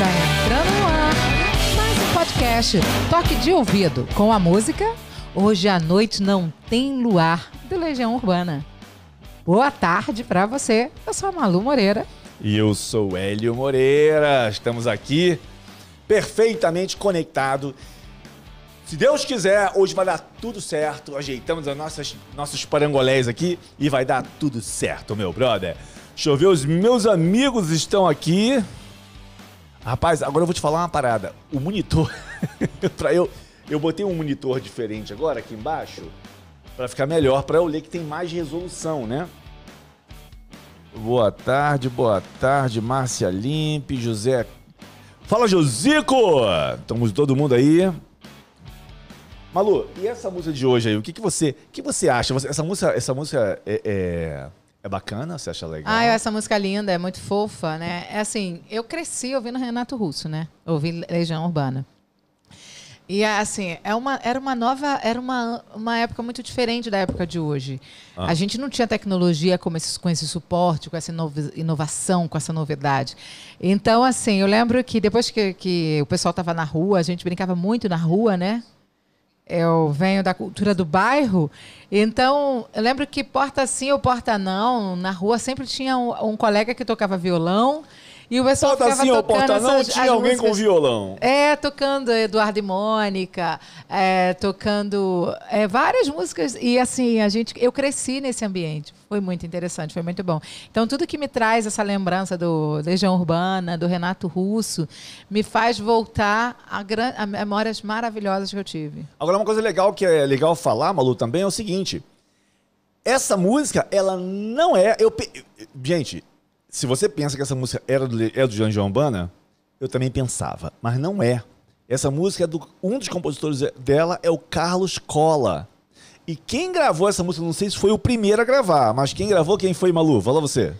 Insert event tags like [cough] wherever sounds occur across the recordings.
Está entrando no ar mais um podcast Toque de Ouvido com a música Hoje à Noite Não Tem Luar, do Legião Urbana. Boa tarde para você. Eu sou a Malu Moreira. E eu sou Hélio Moreira. Estamos aqui perfeitamente conectado. Se Deus quiser, hoje vai dar tudo certo. Ajeitamos as nossas, nossos parangolés aqui e vai dar tudo certo, meu brother. Deixa eu ver, os meus amigos estão aqui. Rapaz, agora eu vou te falar uma parada. O monitor. [laughs] eu, eu botei um monitor diferente agora aqui embaixo. Pra ficar melhor, pra eu ler que tem mais resolução, né? Boa tarde, boa tarde, Márcia Limpe, José. Fala, Josico! Estamos todo mundo aí. Malu, e essa música de hoje aí, o que, que você, que você acha? Essa música, essa música é, é, é bacana? Você acha legal? Ah, essa música linda, é muito fofa, né? É assim, eu cresci ouvindo Renato Russo, né? Ouvi Legião Urbana. E assim, é uma, era uma nova, era uma, uma época muito diferente da época de hoje. Ah. A gente não tinha tecnologia com esse, com esse suporte, com essa inovação, com essa novidade. Então, assim, eu lembro que depois que, que o pessoal estava na rua, a gente brincava muito na rua, né? Eu venho da cultura do bairro, então eu lembro que porta sim ou porta não, na rua sempre tinha um, um colega que tocava violão e o pessoal Porta ficava sim ou tocando porta não, essas, tinha as alguém com músicas- violão. É, tocando Eduardo e Mônica, é, tocando é, várias músicas. E assim, a gente, eu cresci nesse ambiente. Foi muito interessante, foi muito bom. Então, tudo que me traz essa lembrança do Legião Urbana, do Renato Russo, me faz voltar a, gran, a memórias maravilhosas que eu tive. Agora, uma coisa legal que é legal falar, Malu, também é o seguinte. Essa música, ela não é. Eu, gente, se você pensa que essa música era do, é do Jean Urbana, eu também pensava, mas não é. Essa música é do. Um dos compositores dela é o Carlos Cola. E quem gravou essa música, não sei se foi o primeiro a gravar, mas quem gravou, quem foi, Malu? Fala você.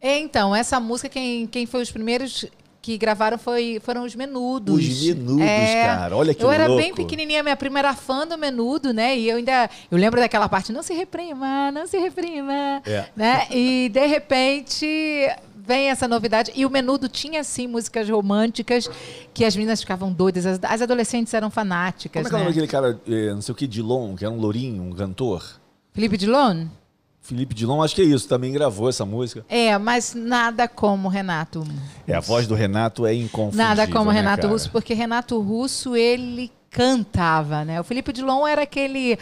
É, Então, essa música, quem, quem foi os primeiros que gravaram foi, foram os Menudos. Os Menudos, cara. Olha que Eu era bem louco. pequenininha, minha prima era fã do Menudo, né? E eu ainda... Eu lembro daquela parte, não se reprima, não se reprima. É. Né? E, de repente, vem essa novidade. E o Menudo tinha, sim, músicas românticas que as meninas ficavam doidas. As, as adolescentes eram fanáticas, Como é que é o né? nome daquele cara, eh, não sei o que, Dilon, que era um lourinho, um cantor? Felipe Dilon? Felipe Dilon, acho que é isso, também gravou essa música. É, mas nada como Renato. É, a voz do Renato é inconfundível. Nada como né, Renato cara? Russo, porque Renato Russo, ele cantava, né? O Felipe Dilon era aquele,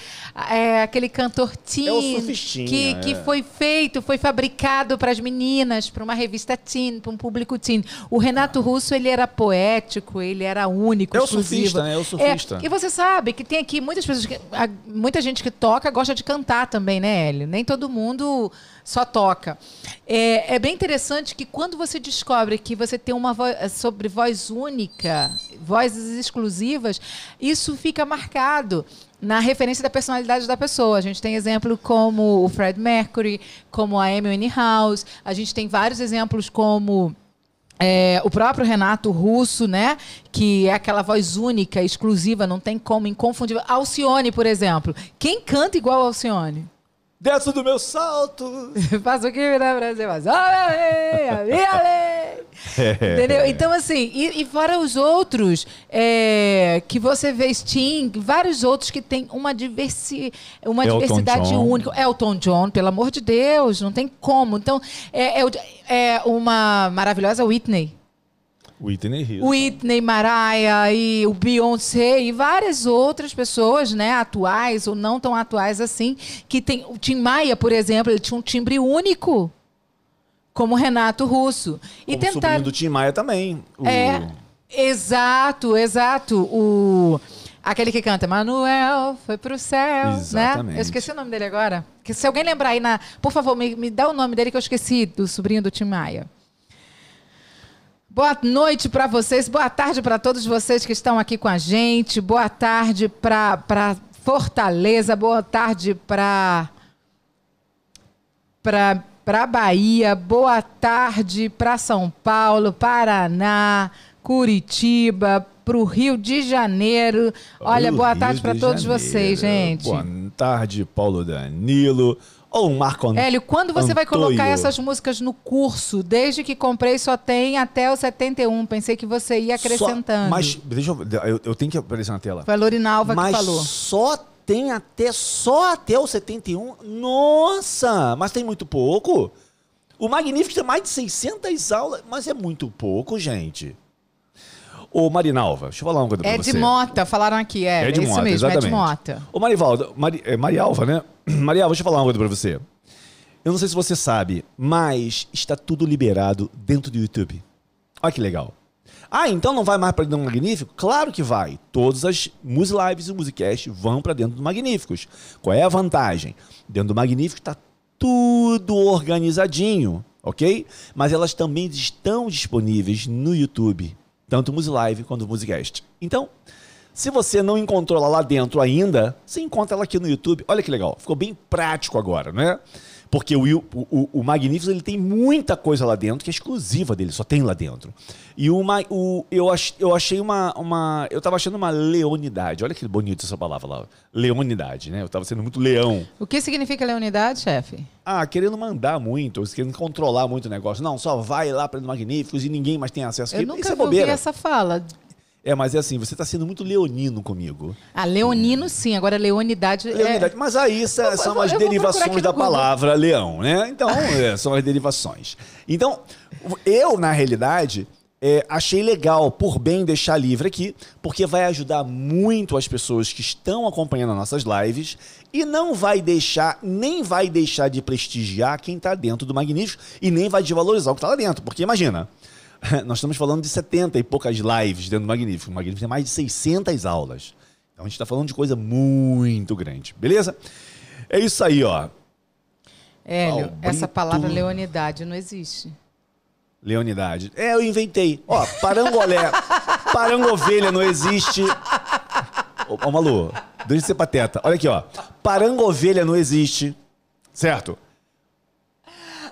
é, aquele cantor teen É o surfistinha, que, é. que foi feito, foi fabricado para as meninas, para uma revista teen, para um público teen. O Renato Russo, ele era poético, ele era único, É o exclusivo. surfista, né? É o surfista. e você sabe que tem aqui muitas pessoas, que, muita gente que toca gosta de cantar também, né, Hélio? Nem todo mundo só toca. É, é bem interessante que quando você descobre que você tem uma voz sobre voz única, vozes exclusivas, isso fica marcado na referência da personalidade da pessoa. A gente tem exemplo como o Fred Mercury, como a Amy Winehouse, a gente tem vários exemplos como é, o próprio Renato Russo, né? Que é aquela voz única, exclusiva, não tem como, inconfundível. Alcione, por exemplo. Quem canta igual Alcione? Desço do meu salto. [laughs] Faço o que me dá Brasil, mas olha a lei, a minha lei. Entendeu? Então, assim, e, e fora os outros, é, que você vê Sting, vários outros que tem uma, diversi, uma Elton diversidade John. única. Elton John, pelo amor de Deus, não tem como. Então, é, é é uma maravilhosa Whitney. Whitney Houston. Whitney, Mariah e o Beyoncé e várias outras pessoas, né, atuais ou não tão atuais assim, que tem o Tim Maia, por exemplo, ele tinha um timbre único, como o Renato Russo. E Como tentar sobrinho do Tim Maia também. O- é, exato, exato, o aquele que canta Manuel foi pro céu, né? Exatamente. Eu esqueci o nome dele agora. Que se alguém lembrar aí na, por favor, me, me dá o nome dele que eu esqueci do sobrinho do Tim Maia. Boa noite para vocês, boa tarde para todos vocês que estão aqui com a gente, boa tarde para Fortaleza, boa tarde para para Bahia, boa tarde para São Paulo, Paraná, Curitiba, para o Rio de Janeiro. Olha, Rio boa tarde para todos Janeiro. vocês, gente. Boa tarde, Paulo Danilo. Ou um Marco Antônio. Hélio, quando você vai colocar essas músicas no curso? Desde que comprei só tem até o 71. Pensei que você ia acrescentando. Só, mas, deixa eu, eu, eu tenho que aparecer na tela. Foi a Lorinalva mas que falou. só tem até, só até o 71? Nossa, mas tem muito pouco. O Magnífico tem mais de 600 aulas, mas é muito pouco, gente. Ô, Marinalva, deixa eu falar uma coisa pra é você. É de Mota, falaram aqui, é. É de é Mota, mesmo, exatamente. é de Mota. Ô, Marivaldo, Mari, é, Marialva, né? [clears throat] Marialva, deixa eu falar uma coisa pra você. Eu não sei se você sabe, mas está tudo liberado dentro do YouTube. Olha que legal. Ah, então não vai mais para dentro do Magnífico? Claro que vai. Todas as Musilives e Musicast vão para dentro do Magníficos. Qual é a vantagem? Dentro do Magnífico está tudo organizadinho, ok? Mas elas também estão disponíveis no YouTube tanto o Musilive quanto o Musicast. Então, se você não encontrou ela lá dentro ainda, você encontra ela aqui no YouTube. Olha que legal, ficou bem prático agora, né? Porque o, o, o Magnificus ele tem muita coisa lá dentro que é exclusiva dele, só tem lá dentro. E uma, o, eu, ach, eu achei uma, uma. Eu tava achando uma leonidade. Olha que bonito essa palavra lá. Leonidade, né? Eu tava sendo muito leão. O que significa leonidade, chefe? Ah, querendo mandar muito, querendo controlar muito o negócio. Não, só vai lá para o Magníficos e ninguém mais tem acesso. Eu nunca Isso é bobeira. essa fala. É, mas é assim, você está sendo muito leonino comigo. Ah, leonino sim, agora leonidade, é- leonidade. É... Mas aí são, são as derivações da palavra leão, né? Então, [laughs] é, são as derivações. Então, eu, na realidade, é, achei legal, por bem, deixar livre aqui, porque vai ajudar muito as pessoas que estão acompanhando nossas lives e não vai deixar, nem vai deixar de prestigiar quem está dentro do Magnífico e nem vai desvalorizar o que está lá dentro. Porque imagina, [laughs] nós estamos falando de 70 e poucas lives dentro do Magnífico. O Magnífico tem mais de 600 aulas. Então a gente está falando de coisa muito grande, beleza? É isso aí, ó. Hélio, essa palavra leonidade não existe. Leonidade. É, eu inventei. Ó, parangolé. [laughs] parangovelha não existe. Ô, ô Malu, deixa de ser pateta. Olha aqui, ó. Parangovelha não existe. Certo?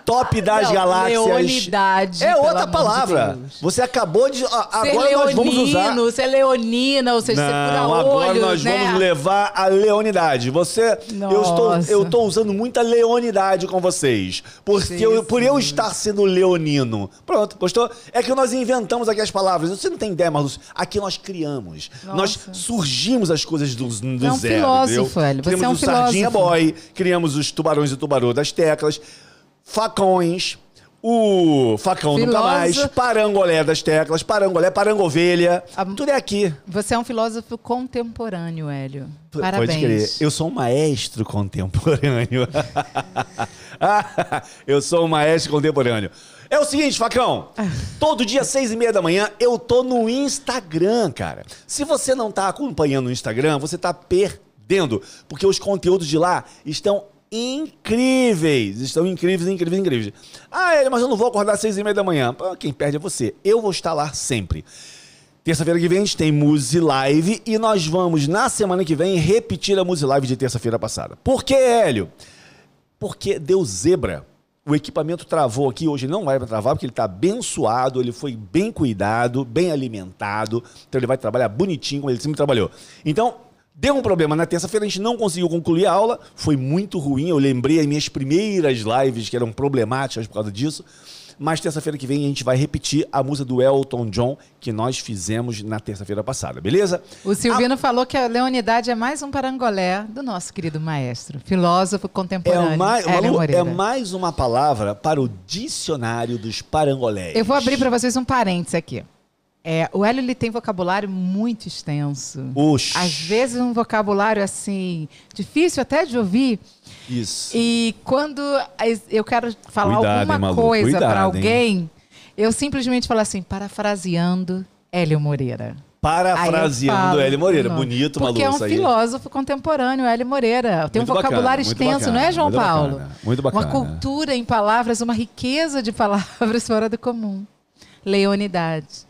Top das não, galáxias. Leonidade. É outra palavra. De Você acabou de. Agora ser nós vamos usar. Ser leonina, ou seja, não, ser pura agora olhos, nós né? vamos levar a leonidade. Você. Eu estou, eu estou usando muita leonidade com vocês. Porque sim, eu, por sim. eu estar sendo leonino. Pronto, gostou? É que nós inventamos aqui as palavras. Você não tem ideia, Marluz. Aqui nós criamos. Nossa. Nós surgimos as coisas do, do é um zero. Filósofo, velho. Criamos Você é um o filósofo. Sardinha Boy, criamos os tubarões e tubarão das teclas facões, o facão Filoso... nunca mais, parangolé das teclas, parangolé, parangovelha, tudo é aqui. Você é um filósofo contemporâneo, Hélio. Parabéns. Pode crer. Eu sou um maestro contemporâneo. [laughs] eu sou um maestro contemporâneo. É o seguinte, Facão. Todo dia, seis e meia da manhã, eu tô no Instagram, cara. Se você não tá acompanhando o Instagram, você tá perdendo. Porque os conteúdos de lá estão incríveis. Estão incríveis, incríveis, incríveis. Ah, mas eu não vou acordar às seis e meia da manhã. quem perde é você. Eu vou estar lá sempre. Terça-feira que vem a gente tem Muse Live e nós vamos, na semana que vem, repetir a Muse Live de terça-feira passada. Por que, Hélio? Porque deu zebra. O equipamento travou aqui, hoje não vai travar, porque ele está abençoado, ele foi bem cuidado, bem alimentado, então ele vai trabalhar bonitinho como ele sempre trabalhou. Então, Deu um problema na terça-feira, a gente não conseguiu concluir a aula, foi muito ruim. Eu lembrei as minhas primeiras lives que eram problemáticas por causa disso. Mas terça-feira que vem a gente vai repetir a música do Elton John que nós fizemos na terça-feira passada, beleza? O Silvino a... falou que a leonidade é mais um parangolé do nosso querido maestro, filósofo contemporâneo. É mais, Malu, é mais uma palavra para o dicionário dos parangolés. Eu vou abrir para vocês um parênteses aqui. É, o Hélio ele tem vocabulário muito extenso. Oxi. Às vezes um vocabulário assim, difícil até de ouvir. Isso. E quando eu quero falar Cuidado, alguma hein, coisa para alguém, hein? eu simplesmente falo assim, parafraseando Hélio Moreira. Parafraseando Hélio Moreira. Bonito, Malu. Porque é um filósofo contemporâneo, Hélio Moreira. Tem muito um vocabulário bacana, extenso, bacana, não é, João muito Paulo? Bacana, muito bacana. Uma cultura em palavras, uma riqueza de [laughs] palavras fora do comum. Leonidade.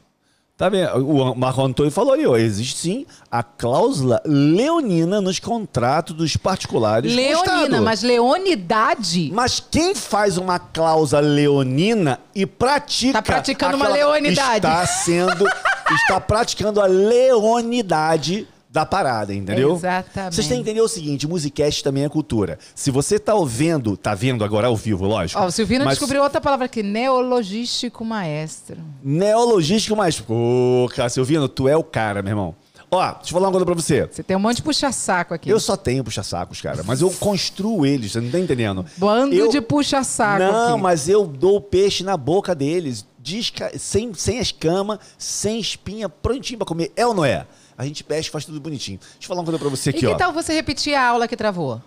Tá vendo? O Marco Antônio falou ali, ó, existe sim a cláusula leonina nos contratos dos particulares Leonina, mas leonidade? Mas quem faz uma cláusula leonina e pratica... Tá praticando uma leonidade. Está sendo... [laughs] está praticando a leonidade da parada, entendeu? Exatamente. Vocês têm que entender o seguinte, musicast também é cultura. Se você tá ouvindo, tá vendo agora ao vivo, lógico. Ó, o Silvino mas descobriu outra palavra aqui, neologístico maestro. Neologístico mais. Ô, cara, Silvino, tu é o cara, meu irmão. Ó, deixa eu falar uma coisa pra você. Você tem um monte de puxa-saco aqui. Eu só tenho puxa-sacos, cara, mas eu construo eles, você não tá entendendo? Bando Eu- de puxa-saco Não, aqui. mas eu dou o peixe na boca deles, desca- sem, sem escama, sem espinha, prontinho pra comer. É ou não é? A gente pesca e faz tudo bonitinho. Deixa eu falar uma coisa pra você E aqui, que ó. tal você repetir a aula que travou?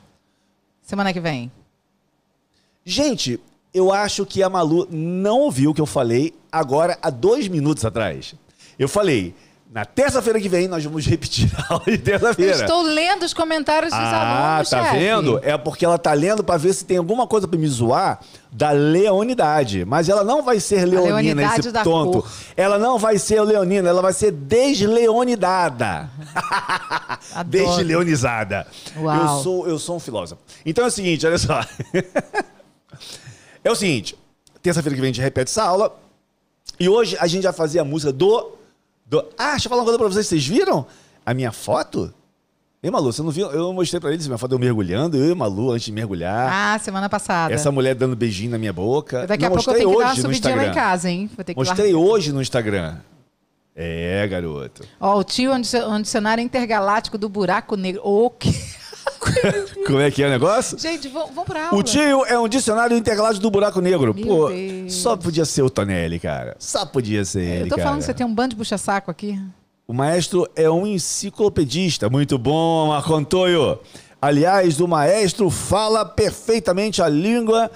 Semana que vem. Gente, eu acho que a Malu não ouviu o que eu falei agora há dois minutos atrás. Eu falei, na terça-feira que vem nós vamos repetir a aula de Eu terça-feira. estou lendo os comentários dos Ah, alunos, tá chefe. vendo? É porque ela tá lendo pra ver se tem alguma coisa pra me zoar da leonidade. Mas ela não vai ser leonina, leonidade esse da tonto. cor. Ela não vai ser leonina, ela vai ser desleonidada. [laughs] Desleonizada. Uau. Eu sou, eu sou um filósofo. Então é o seguinte, olha só. [laughs] é o seguinte, terça-feira que vem a gente repete essa aula. E hoje a gente vai fazer a música do. Do... Ah, deixa eu falar uma coisa pra vocês. Vocês viram a minha foto? Ei, Malu, você não viu? Eu mostrei pra eles minha foto eu mergulhando, eu e Malu antes de mergulhar. Ah, semana passada. Essa mulher dando beijinho na minha boca. Daqui a Não, pouco eu tenho que dar uma subidinha lá em casa, hein? Vou ter que Mostrei hoje no Instagram. É, garoto. Ó, o tio é um dicio- dicionário intergaláctico do buraco negro. O quê? [laughs] Como é que é o negócio? Gente, vamos, pra aula. O tio é um dicionário integrado do buraco negro. Meu Pô, Deus. só podia ser o Tonelli, cara. Só podia ser ele, Eu tô cara. falando que você tem um bando de puxa-saco aqui. O maestro é um enciclopedista. Muito bom, Marco Antônio. Aliás, o maestro fala perfeitamente a língua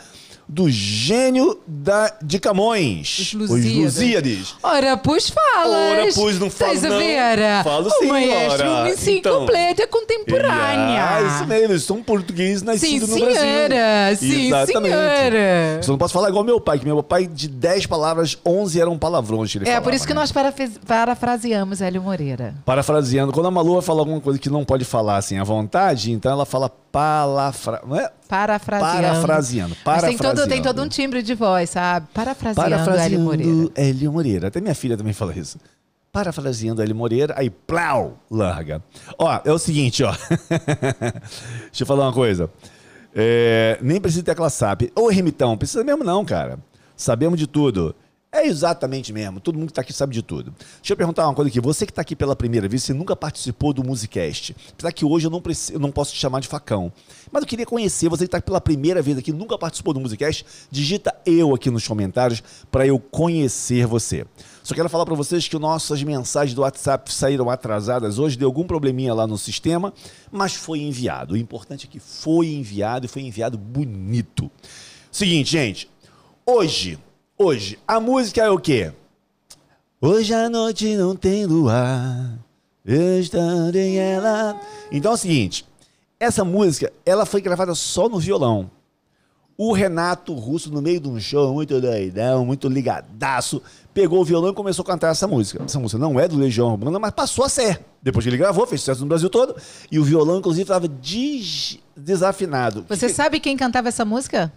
do gênio da, de Camões. Os Lusíades. Ora, pois falas. Ora, pois não falo, não. Vera. Falo o sim, maestro, ora. uma enciclopédia contemporânea. Ah, isso mesmo, eles são português Sim, nascidos no senhora. Brasil. Sim, Exatamente. senhora. Só não posso falar igual meu pai, que meu pai, de 10 palavras, 11 eram palavrões que ele É, falava, por isso que né? nós parafra- parafraseamos Hélio Moreira. Parafraseando, quando a Malu vai falar alguma coisa que não pode falar assim à vontade, então ela fala palafra... Não é? Parafraseando. Parafraseando. Mas tem todo, tem parafraseando. todo um timbre de voz, sabe? Parafraseando, Hélio Parafraseando Moreira. Hélio Moreira. Até minha filha também fala isso. Parafraseando Hélio Moreira, aí plau, larga. Ó, é o seguinte, ó. [laughs] Deixa eu falar uma coisa. É, nem precisa ter aquela SAP. Ô, Remitão, precisa mesmo não, cara. Sabemos de tudo. É exatamente mesmo. Todo mundo que tá aqui sabe de tudo. Deixa eu perguntar uma coisa aqui. Você que tá aqui pela primeira vez, você nunca participou do Musicast. Apesar que hoje eu não, eu não posso te chamar de facão. Mas eu queria conhecer, você que tá pela primeira vez aqui, nunca participou do Musicast, digita eu aqui nos comentários para eu conhecer você. Só quero falar para vocês que nossas mensagens do WhatsApp saíram atrasadas hoje, deu algum probleminha lá no sistema, mas foi enviado. O importante é que foi enviado e foi enviado bonito. Seguinte, gente. Hoje, hoje, a música é o quê? Hoje à noite não tem luar, eu estarei ela. Então é o seguinte, essa música, ela foi gravada só no violão. O Renato Russo, no meio de um show muito doidão, muito ligadaço, pegou o violão e começou a cantar essa música. Essa música não é do Legião Urbana, mas passou a ser. Depois que ele gravou, fez sucesso no Brasil todo, e o violão, inclusive, estava des- desafinado. Você sabe quem cantava essa música?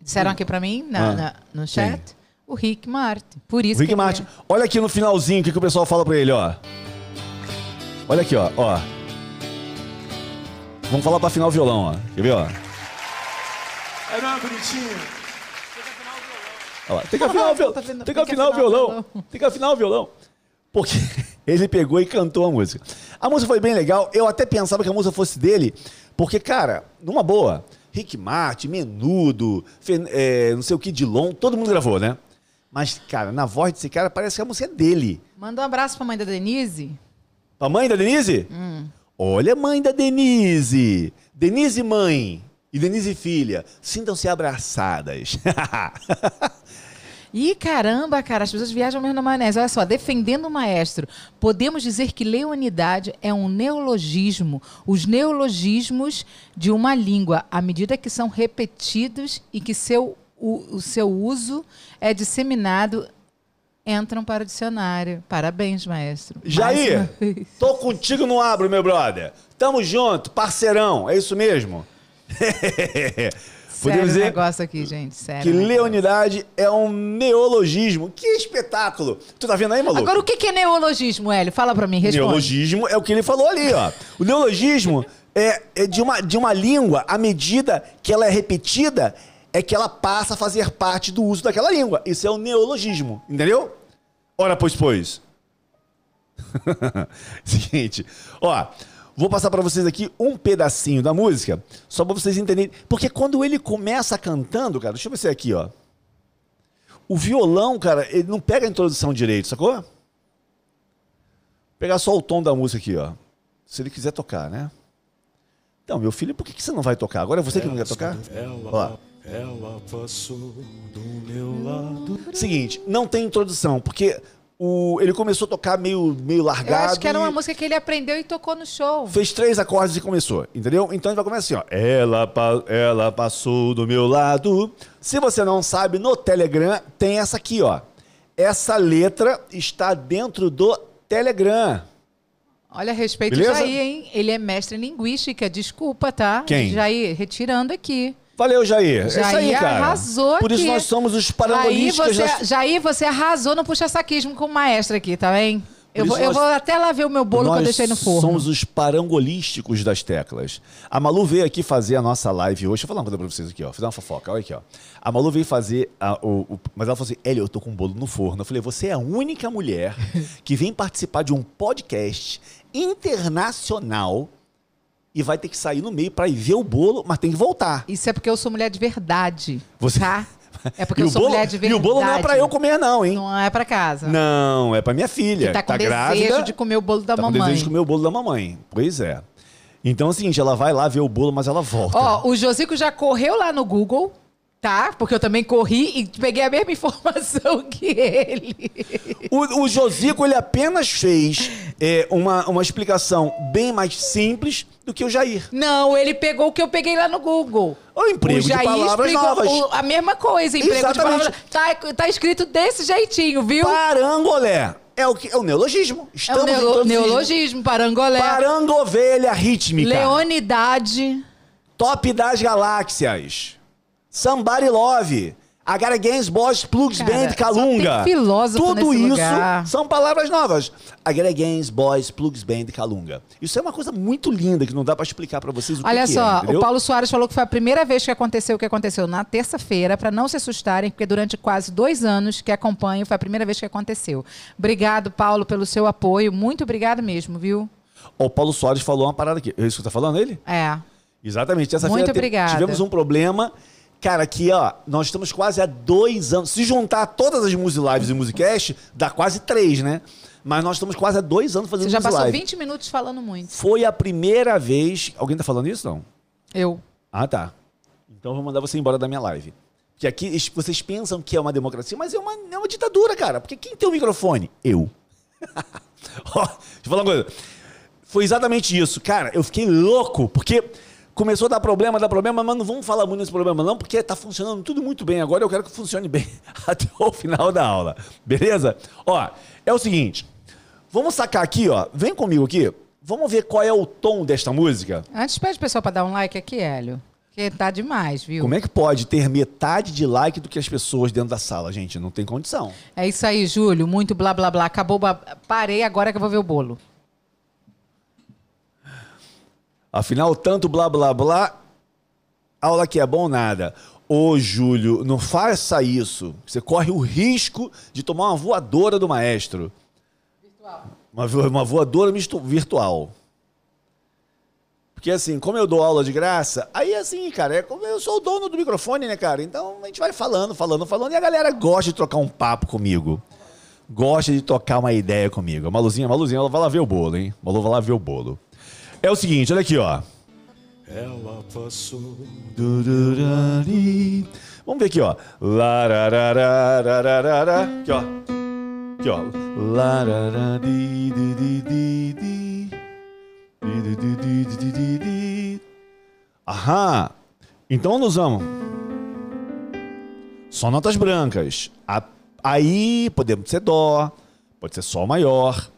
Disseram aqui pra mim, na- Ah, na- no chat. O Rick Martin. Por isso Rick que ele Martin. Olha aqui no finalzinho o que, que o pessoal fala pra ele, ó. Olha aqui, ó, ó. Vamos falar pra afinar o violão, ó. Quer ver, ó? É não, bonitinho. Olha lá. Tem que afinar o [laughs] violão. Tá vendo? Tem que afinar o violão. Tem que afinar o violão. Porque [laughs] ele pegou e cantou a música. A música foi bem legal. Eu até pensava que a música fosse dele. Porque, cara, numa boa, Rick Martin, Menudo, é, não sei o que, Dilon, todo mundo gravou, né? Mas, cara, na voz desse cara parece que a música é dele. Manda um abraço pra mãe da Denise. A mãe da Denise? Olha a mãe da Denise. Denise mãe e Denise filha, sintam-se abraçadas. [laughs] Ih, caramba, cara, as pessoas viajam mesmo na maionese. Olha só, defendendo o maestro, podemos dizer que leonidade é um neologismo, os neologismos de uma língua, à medida que são repetidos e que seu, o, o seu uso é disseminado, entram para o dicionário. Parabéns, maestro. Jair, tô contigo no abro, meu brother. Tamo junto, parceirão, é isso mesmo? [laughs] Sério dizer negócio aqui, gente. Sério. que leonidade é um neologismo. Que espetáculo! Tu tá vendo aí, maluco? Agora, o que que é neologismo, Hélio? Fala pra mim, responde. Neologismo é o que ele falou ali, ó. O neologismo [laughs] é, é de, uma, de uma língua, à medida que ela é repetida, é que ela passa a fazer parte do uso daquela língua. Isso é o neologismo, entendeu? Ora, pois, pois. [laughs] Seguinte, ó, vou passar pra vocês aqui um pedacinho da música, só pra vocês entenderem. Porque quando ele começa cantando, cara, deixa eu ver se é aqui, ó. O violão, cara, ele não pega a introdução direito, sacou? pegar só o tom da música aqui, ó. Se ele quiser tocar, né? Então, meu filho, por que, que você não vai tocar? Agora é você que não quer tocar? Lá. Ela passou do meu lado. Seguinte, não tem introdução, porque o, ele começou a tocar meio, meio Eu largado. acho que era uma música que ele aprendeu e tocou no show. Fez três acordes e começou, entendeu? Então ele vai começar assim, ó. Ela, pa- ela passou do meu lado. Se você não sabe, no Telegram tem essa aqui, ó. Essa letra está dentro do Telegram. Olha, respeito Beleza? o Jair, hein? Ele é mestre em linguística. Desculpa, tá? Quem? Jair, retirando aqui. Valeu, Jair. é isso aí, Jair cara. arrasou Por isso aqui. nós somos os Jair parangolistas você. Jair, você arrasou no puxa-saquismo com o maestro aqui, tá bem? Eu vou, eu vou até lá ver o meu bolo que eu deixei no forno. somos os parangolísticos das teclas. A Malu veio aqui fazer a nossa live hoje. Deixa eu falar uma coisa pra vocês aqui, ó. Vou dar uma fofoca. Olha aqui, ó. A Malu veio fazer a- o, o- Mas ela falou assim: Hélio, eu tô com um bolo no forno. Eu falei: você é a única mulher [laughs] que vem participar de um podcast internacional e vai ter que sair no meio pra ir ver o bolo, mas tem que voltar. Isso é porque eu sou mulher de verdade. Você- Tá? [laughs] É porque e, eu sou bolo, mulher de verdade. e o bolo não é pra eu comer, não, hein? Não é pra casa. Não, é pra minha filha. Que tá com grávida. desejo de comer o bolo da tá com mamãe. desejo de comer o bolo da mamãe. Pois é. Então é o seguinte, ela vai lá ver o bolo, mas ela volta. Ó, o Josico já correu lá no Google, tá? Porque eu também corri e peguei a mesma [laughs] informação que ele. O, o Josico, ele apenas fez é, uma, uma explicação bem mais simples do que o Jair. Não, ele pegou o que eu peguei lá no Google. O emprego o de Jair palavras explicou novas. o- a mesma coisa, emprego Exatamente. de palavras. Tá, tá escrito desse jeitinho, viu? Parangolé. É o, que, é o neologismo. é o Estamos neolo- introduzindo. neologismo, parangolé. Parangovelha rítmica. Leonidade. Top das galáxias. Somebody Love. Agora Games Boys Plugs Cara, Band Calunga. filósofo Tudo isso lugar. são palavras novas. Agora Games Boys Plugs Band Calunga. Isso é uma coisa muito linda que não dá pra explicar pra vocês o que Olha que só, é, o Paulo Soares falou que foi a primeira vez que aconteceu o que aconteceu na terça-feira, para não se assustarem, porque durante quase dois anos que acompanho, foi a primeira vez que aconteceu. Obrigado, Paulo, pelo seu apoio. Muito obrigado mesmo, viu? O Paulo Soares falou uma parada aqui. É isso que tá falando ele? É. Exatamente. Essa Muito obrigada. tivemos um problema. Cara, aqui, ó, nós estamos quase há dois anos. Se juntar todas as Music Lives e Musicast, dá quase três, né? Mas nós estamos quase há dois anos fazendo Você já passou Live. 20 minutos falando muito. Foi a primeira vez. Alguém tá falando isso, não? Eu. Ah, tá. Então eu vou mandar você embora da minha live. Porque aqui vocês pensam que é uma democracia, mas é uma, é uma ditadura, cara. Porque quem tem o microfone? Eu. [laughs] Ó, deixa eu falar uma coisa. Foi exatamente isso. Cara, eu fiquei louco, porque começou a dar problema, dar problema, mas não vamos falar muito nesse problema, não, porque tá funcionando tudo muito bem. Agora eu quero que funcione bem [laughs] até o final da aula. Beleza? Ó, é o seguinte. Vamos sacar aqui, ó. Vem comigo aqui. Vamos ver qual é o tom desta música. Antes pede o pessoal para dar um like aqui, Hélio. Porque tá demais, viu? Como é que pode ter metade de like do que as pessoas dentro da sala, gente? Não tem condição. É isso aí, Júlio. Muito blá blá blá. Acabou. blá- Parei agora que eu vou ver o bolo. Afinal, tanto blá blá blá, aula que é bom nada. Ô, Júlio, não faça isso. Você corre o risco de tomar uma voadora do maestro. Uma, vo- uma voadora virtual. Porque assim, como eu dou aula de graça, aí assim, cara, é como eu sou o dono do microfone, né, cara? Então a gente vai falando, falando, falando, e a galera gosta de trocar um papo comigo. Gosta de trocar uma ideia comigo. A Maluzinha, a Maluzinha, ela vai lá ver o bolo, hein? Malu vai lá ver o bolo. É o seguinte, olha aqui, ó. Ela passou. Vamos ver aqui, ó. Aqui, ó. Aqui, ó. Aham. Então nós vamos. Só notas brancas. Aí podemos ser dó, pode ser sol maior.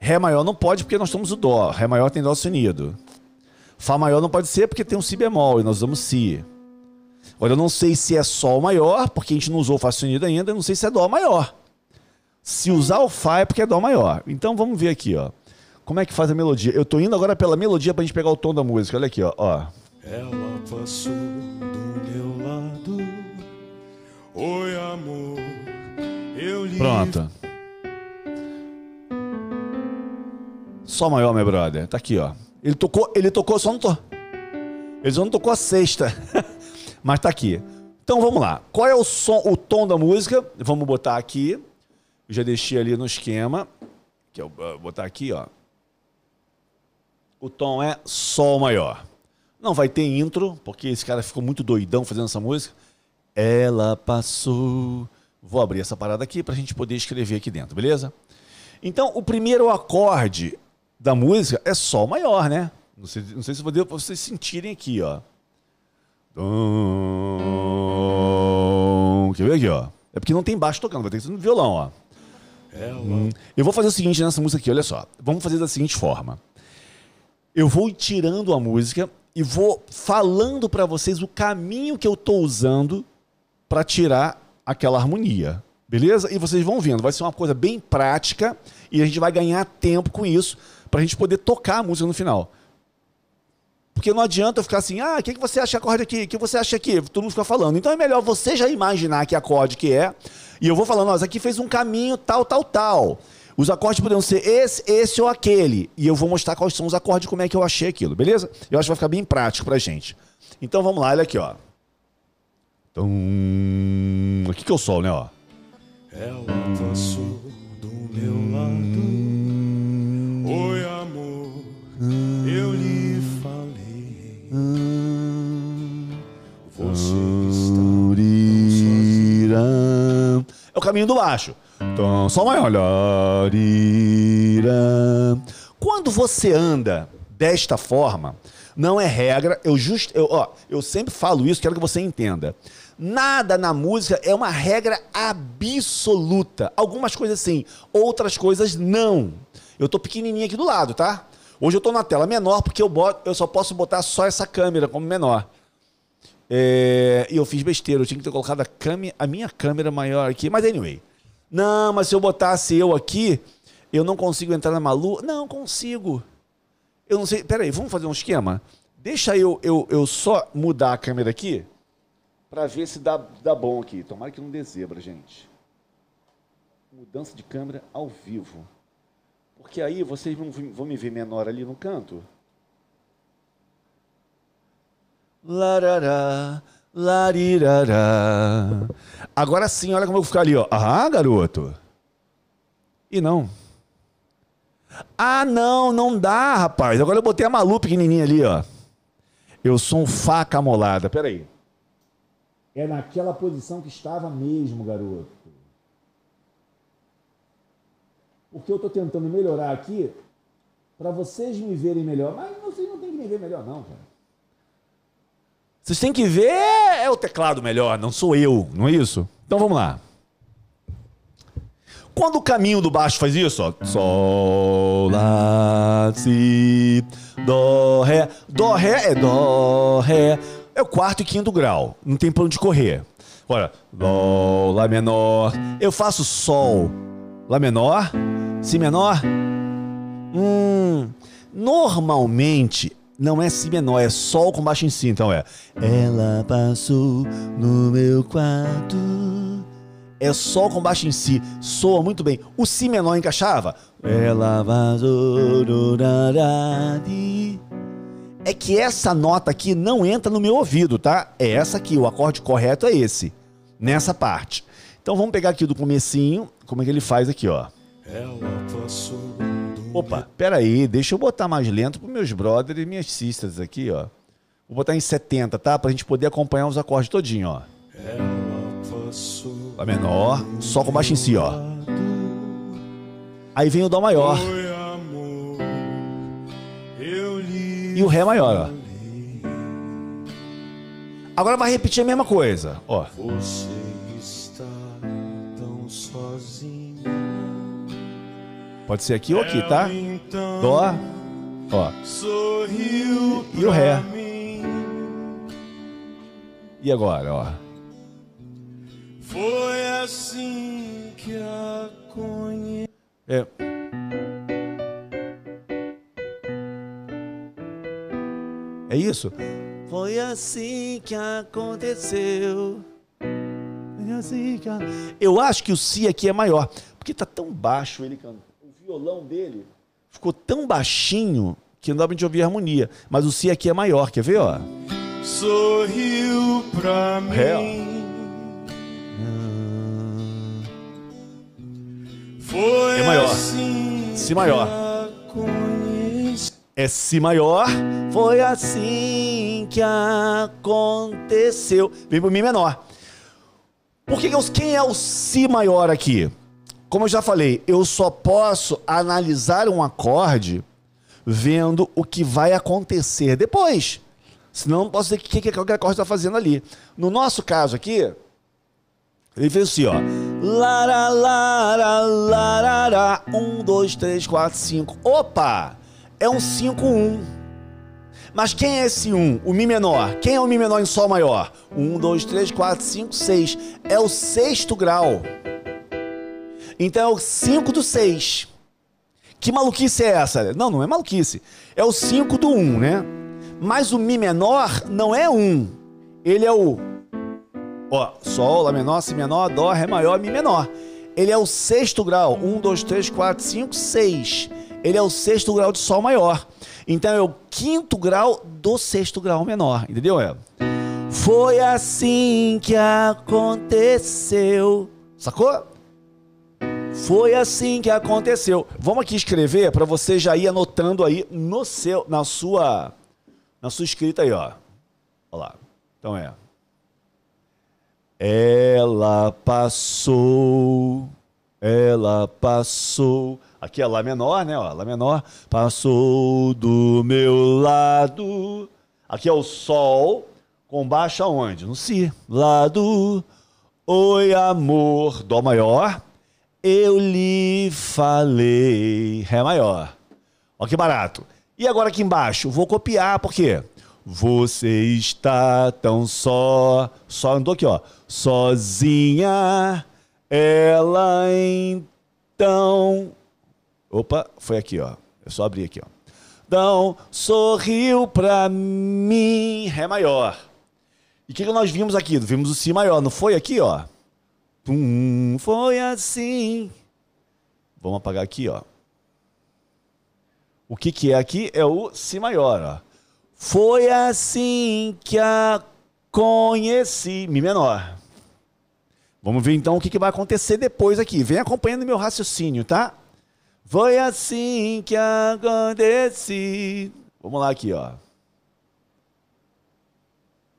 Ré maior não pode porque nós temos o dó. Ré maior tem dó sustenido. Fá maior não pode ser porque tem um si bemol e nós usamos si. Agora eu não sei se é Sol maior, porque a gente não usou o Fá sustenido ainda, eu não sei se é Dó maior. Se usar o Fá é porque é Dó maior. Então vamos ver aqui, ó. Como é que faz a melodia? Eu tô indo agora pela melodia pra gente pegar o tom da música. Olha aqui, ó. ó. Ela passou do meu lado. Oi, amor. Eu lhe Pronto. Sol maior, meu brother. Tá aqui, ó. Ele tocou, ele tocou, só não tô. Ele só não tocou a sexta. [laughs] Mas tá aqui. Então vamos lá. Qual é o som, o tom da música? Vamos botar aqui. Eu já deixei ali no esquema. Que eu vou botar aqui, ó. O tom é Sol maior. Não vai ter intro, porque esse cara ficou muito doidão fazendo essa música. Ela passou. Vou abrir essa parada aqui pra gente poder escrever aqui dentro, beleza? Então, o primeiro acorde da música é Sol maior, né? Não sei, não sei se vou vocês sentirem aqui, ó. Quer ver aqui, ó? É porque não tem baixo tocando, vai ter que ser no violão, ó. ela Eu vou fazer o seguinte nessa música aqui, olha só. Vamos fazer da seguinte forma. Eu vou ir tirando a música e vou falando pra vocês o caminho que eu tô usando pra tirar aquela harmonia. Beleza? E vocês vão vendo, vai ser uma coisa bem prática e a gente vai ganhar tempo com isso pra gente poder tocar a música no final. Porque não adianta eu ficar assim, ah, o que, que você acha acorde aqui? O que você acha aqui? Todo mundo fica falando. Então é melhor você já imaginar que acorde que é. E eu vou falando, isso aqui fez um caminho tal, tal, tal. Os acordes poderiam ser esse, esse ou aquele. E eu vou mostrar quais são os acordes como é que eu achei aquilo, beleza? Eu acho que vai ficar bem prático pra gente. Então vamos lá, olha aqui, ó. Tum. Aqui que é o sol, né, ó. Ela passou do meu lado. Oi, amor. Eu lhe falei. Você está. É o caminho do baixo. Tom, sol maior. Quando você anda desta forma, não é regra. Eu, just, eu, ó, eu sempre falo isso, quero que você entenda. Nada na música é uma regra absoluta. Algumas coisas sim, outras coisas não. Eu tô pequenininho aqui do lado, tá? Hoje eu tô na tela menor porque eu, boto, eu só posso botar só essa câmera como menor. É, e eu fiz besteira, eu tinha que ter colocado a, a minha câmera maior aqui. Mas anyway. Não, mas se eu botasse eu aqui, eu não consigo entrar na Malu. Não, consigo. Eu não sei. Peraí, vamos fazer um esquema? Deixa eu, eu, eu só mudar a câmera aqui para ver se dá, dá bom aqui. Tomara que não dê zebra, gente. Mudança de câmera ao vivo. Porque aí vocês vão, vão me ver menor ali no canto. Larará, larirará. Agora sim, olha como eu vou ficar ali, ó. Ah, garoto. E não. Ah, não, não dá, rapaz. Agora eu botei a Malu pequenininha ali, ó. Eu sou um faca amolada. Peraí. É naquela posição que estava mesmo, garoto. Porque eu estou tentando melhorar aqui para vocês me verem melhor. Mas vocês não têm que me ver melhor, não, cara. Vocês têm que ver é o teclado melhor, não sou eu, não é isso? Então vamos lá. Quando o caminho do baixo faz isso, ó. Sol, lá, si, dó, ré. Dó, ré é dó, ré. É o quarto e quinto grau. Não tem pra onde correr. Olha, dó, lá menor. Eu faço sol, lá menor, si menor. Hum, normalmente não é si menor, é sol com baixo em si. Então é. Ela passou no meu quarto. É sol com baixo em si. Soa muito bem. O si menor encaixava. Ela passou. É que essa nota aqui não entra no meu ouvido, tá? É essa aqui. O acorde correto é esse. Nessa parte. Então vamos pegar aqui do comecinho. Como é que ele faz aqui, ó. Opa, peraí, deixa eu botar mais lento para meus brothers e minhas sisters aqui, ó. Vou botar em 70, tá? Pra gente poder acompanhar os acordes todinho, ó. Lá menor, Sol com baixo em si, ó. Aí vem o Dó maior e o Ré maior, ó. Agora vai repetir a mesma coisa, ó. Você Pode ser aqui ou aqui, tá? Ela então Dó, ó. sorriu E o Ré. E agora, ó. Foi assim que a conheci. É. É isso? Foi assim que aconteceu. Foi assim que a- Eu acho que o si aqui é maior, porque tá tão baixo ele canta. O violão dele ficou tão baixinho que não dá pra gente ouvir a harmonia. Mas o si aqui é maior, quer ver, ó? Sorriu pra mim. É, Foi É maior. assim Si maior. É Si maior. Foi assim que aconteceu. Vem pro Mi menor. Por que quem é o Si maior aqui? Como eu já falei, eu só posso analisar um acorde vendo o que vai acontecer depois. Senão não posso dizer o que, que aquele acorde está fazendo ali. No nosso caso aqui, ele fez assim, ó. Lara, lara, larará. Um, dois, três, quatro, cinco. Opa! É um 5, 1. Mas quem é esse 1? O Mi menor. Quem é o Mi menor em Sol maior? 1, 2, 3, 4, 5, 6. É o sexto grau. Então é o 5 do 6. Que maluquice é essa? Não, não é maluquice. É o 5 do 1, né? Mas o Mi menor não é 1. Ele é o Ó, Sol, Lá menor, Si menor, Dó, Ré maior, Mi menor. Ele é o sexto grau. Um, dois, três, quatro, cinco, seis. Ele é o sexto grau de Sol maior. Então é o quinto grau do sexto grau menor. Entendeu, é? Foi assim que aconteceu. Sacou? Foi assim que aconteceu. Vamos aqui escrever para você já ir anotando aí no seu, na sua, na sua escrita aí, ó. Olha lá. Então é. Ela passou, ela passou. Aqui é Lá menor, né? Ó, Lá menor. Passou do meu lado. Aqui é o Sol, com baixo aonde? No Si. Lado. Oi, amor. Dó maior. Eu lhe falei. Ré maior. Ó que barato. E agora aqui embaixo, vou copiar, por quê? Você está tão só. Só andou aqui, ó. Sozinha. Ela então. Opa, foi aqui, ó. Eu só abri aqui, ó. Então, sorriu pra mim. Ré maior. E o que, que nós vimos aqui? Vimos o Si maior, não foi aqui, ó? Pum, foi assim. Vamos apagar aqui, ó. O que, que é aqui? É o Si maior, ó. Foi assim que a conheci. Mi menor. Vamos ver então o que, que vai acontecer depois aqui. Vem acompanhando meu raciocínio, tá? Foi assim que aconteci. Vamos lá aqui, ó.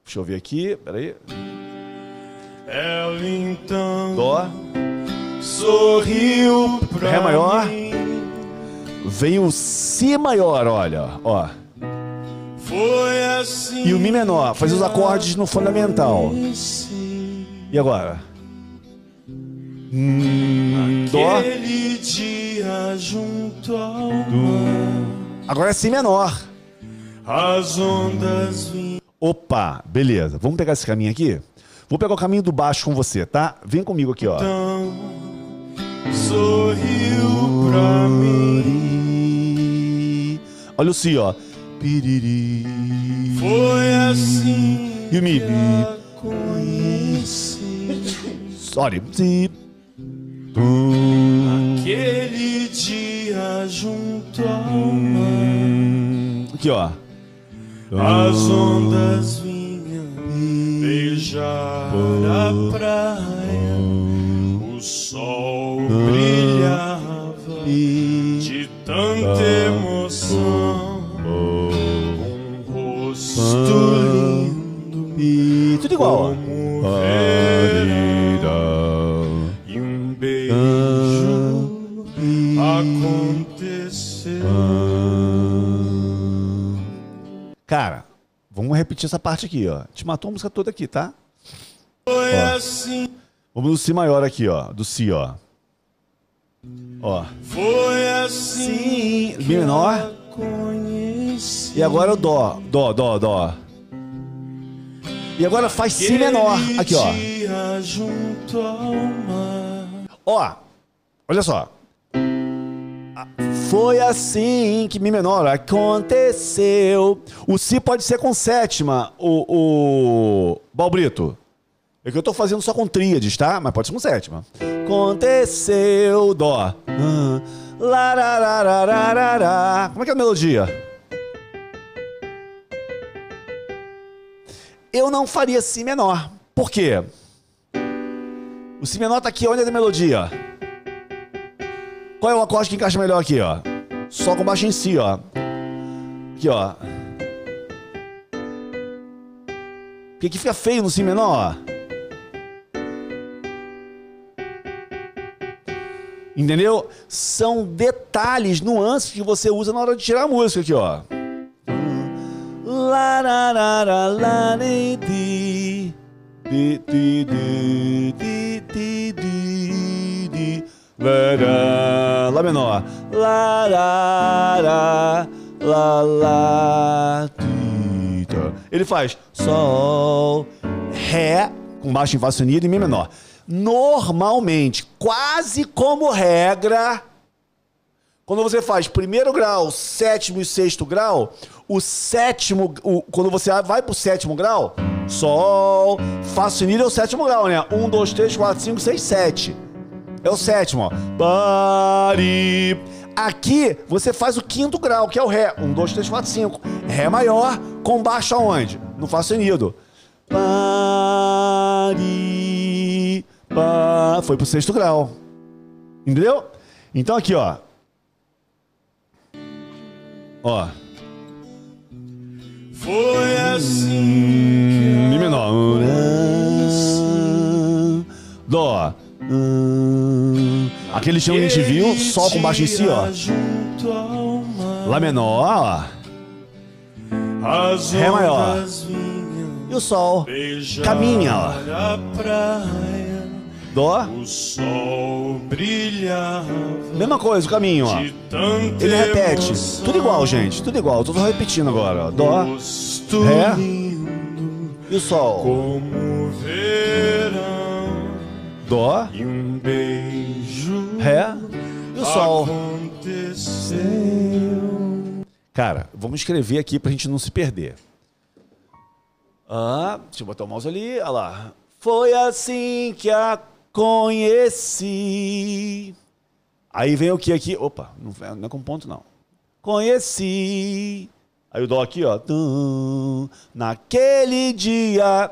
Deixa eu ver aqui, peraí. Ela então Dó. sorriu pra Ré maior. mim. Vem o Si maior, olha, ó. Foi assim. E o Mi menor, faz os acordes no fundamental. E agora? Hum, dó. Dia junto ao mar, Agora é Si menor. as ondas. Opa, beleza. Vamos pegar esse caminho aqui? Vou pegar o caminho do baixo com você, tá? Vem comigo aqui, ó. Então, sorriu pra mim. Olha o Si, ó. Piriri. Foi assim E o Mi? Sorry. Si. Aquele dia junto ao mar, Hum. Aqui, ó. as ondas vinham beijar a praia. O sol brilhava de tanta emoção. Um rosto lindo E tudo igual. E um beijo aconteceu. Cara, vamos repetir essa parte aqui, ó. Te matou a música toda aqui, tá? Foi Ó. assim, Vamos no Si maior aqui, ó. Do Si, ó. Ó. foi assim. Si, Mi menor. E agora o Dó. Dó, Dó, Dó. E agora faz Si menor. Aqui, ó. Ó, olha só. Ah, Foi assim que Mi menor aconteceu. O Si pode ser com sétima, o, o Balbrito. É que eu tô fazendo só com tríades, tá? Mas pode ser com sétima. Aconteceu, Dó. Larararararará. Como é que é a melodia? Eu não faria Si menor. Por quê? O Si menor tá aqui, é a melodia? Qual é o acorde que encaixa melhor aqui, ó? Sol com baixo em Si, ó. Aqui, ó. Porque aqui fica feio no Si menor, ó. Entendeu? São detalhes, nuances que você usa na hora de tirar a música aqui, ó. Lá menor. Lá, lá, lá, lá, lá, tita. Ele faz Sol, Ré, com baixo em Fá sustenido e Mi menor. Normalmente, quase como regra, quando você faz primeiro grau, sétimo e sexto grau, o sétimo, o, quando você vai pro sétimo grau, Sol, Fá sustenido é o sétimo grau, né? Um, dois, três, quatro, cinco, seis, sete. É o sétimo, ó. Pari. Aqui você faz o quinto grau, que é o Ré. Um, dois, três, quatro, cinco. Ré maior com baixo aonde? No Fá sustenido. Pari. Pá. Foi pro sexto grau. Entendeu? Então aqui, ó. Ó. Foi assim Mi menor. Dó. Aquele chão que a gente viu, Sol com baixo em si, ó. Lá menor, As Ré maior. ó. E o Sol. Caminha, ó. Dó. O sol brilhava Mesma coisa, o caminho, ó. Ele repete. Tudo igual, gente. Tudo igual. Tô repetindo agora, ó. Dó. Ré. E o Sol. como verão Dó. e um beijo Ré. E o Sol. aconteceu. Cara, vamos escrever aqui pra gente não se perder. Ah, deixa eu botar o mouse ali. Olha lá. Foi assim que a conheci. Aí vem o que aqui? Opa, não é, com ponto, não. Conheci. Aí o dó aqui, ó. Naquele dia,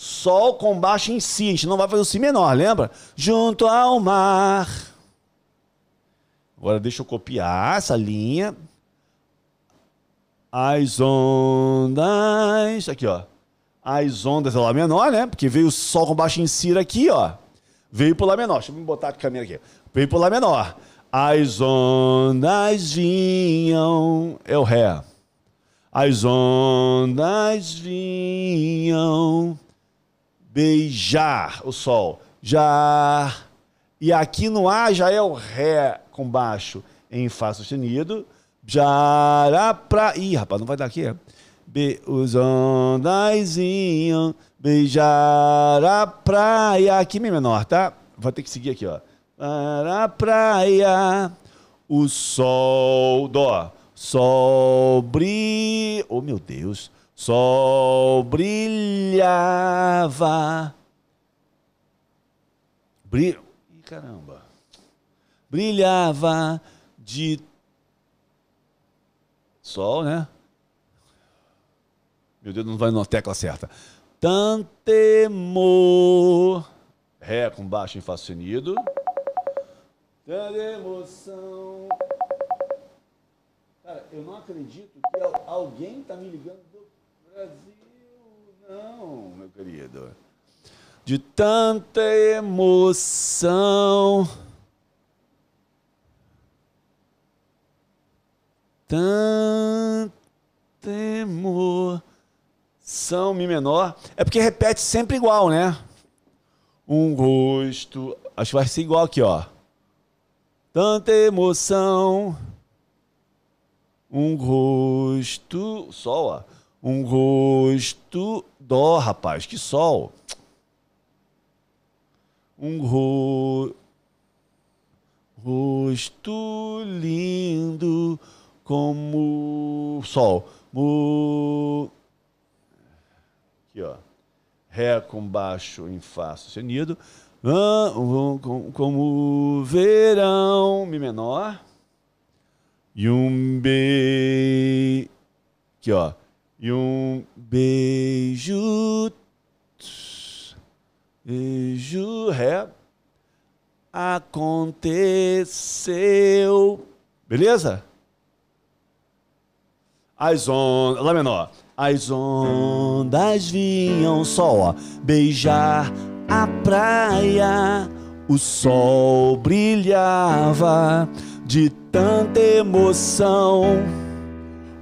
sol com baixo em si. A gente não vai fazer o si menor, lembra? Junto ao mar. Agora deixa eu copiar essa linha. As ondas. Aqui, ó. As ondas é Lá menor, né? Porque veio o Sol com baixo em Si aqui, ó. Veio pro Lá menor. Deixa eu botar a câmera aqui. Veio pro Lá menor. As ondas vinham. É o Ré. As ondas vinham beijar o Sol. Já. E aqui no A já é o Ré com baixo em Fá sustenido. Já pra. Ih, rapaz, não vai dar aqui. Be... Os beijar a praia. Aqui Mi menor, tá? Vai ter que seguir aqui, ó. Para praia, o sol, dó. Sol brilha. Oh, meu Deus. Sol brilhava. Brilha. Ih, caramba. Brilhava de. Sol, né? Meu Deus, não vai na tecla certa. Tantemor. Ré com baixo em Fá sustenido. Tanta emoção. Cara, eu não acredito que al- alguém tá me ligando do Brasil. Não, meu querido. De tanta emoção. Tanta emoção, Mi menor. É porque repete sempre igual, né? Um rosto. Acho que vai ser igual aqui, ó. Tanta emoção. Um rosto. Sol, ó. Um rosto. Dó, rapaz, que sol. Um ro... rosto lindo como sol. Mu... Aqui, ó. Ré com baixo em Fá sustenido. Ah, um, com- Como verão, Mi menor. E um beijo. Aqui, ó. E um beijo. Beijo, Ré. Aconteceu. Beleza? As ondas. Lá menor. As ondas vinham só, beijar a praia. O sol brilhava de tanta emoção.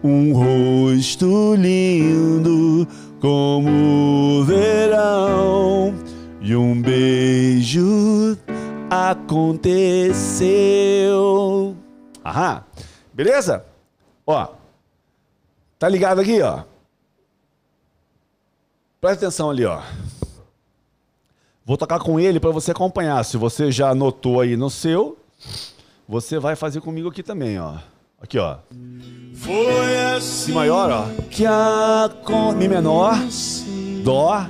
Um rosto lindo como o verão. E um beijo aconteceu. Aham. Beleza? Ó. Tá ligado aqui, ó? Presta atenção ali, ó. Vou tocar com ele para você acompanhar. Se você já anotou aí no seu, você vai fazer comigo aqui também, ó. Aqui, ó. Foi assim Si maior, ó. Que a com mi menor, dó,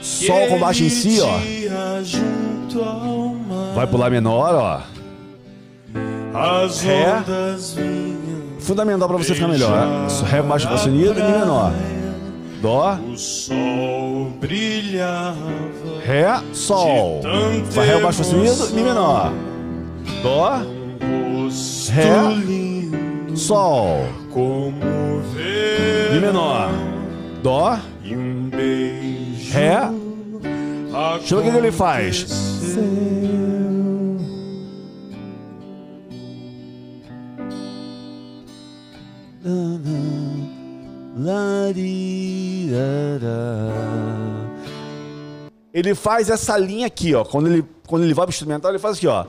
sol com baixo em si, ó. Vai lá menor, ó. As Ré. Fundamental para você ficar melhor. ó. Ré com baixo sustenido, mi menor. Dó, o sol brilhava. ré, sol. Fá ré baixo sustenido, mi menor. Dó, Ré. lindo sol. como ver Mi menor. Dó, e um beijo. ré. Deixa eu ver o que ele faz. Ele faz essa linha aqui, ó. Quando ele, quando ele vai pro instrumental, ele faz aqui, ó.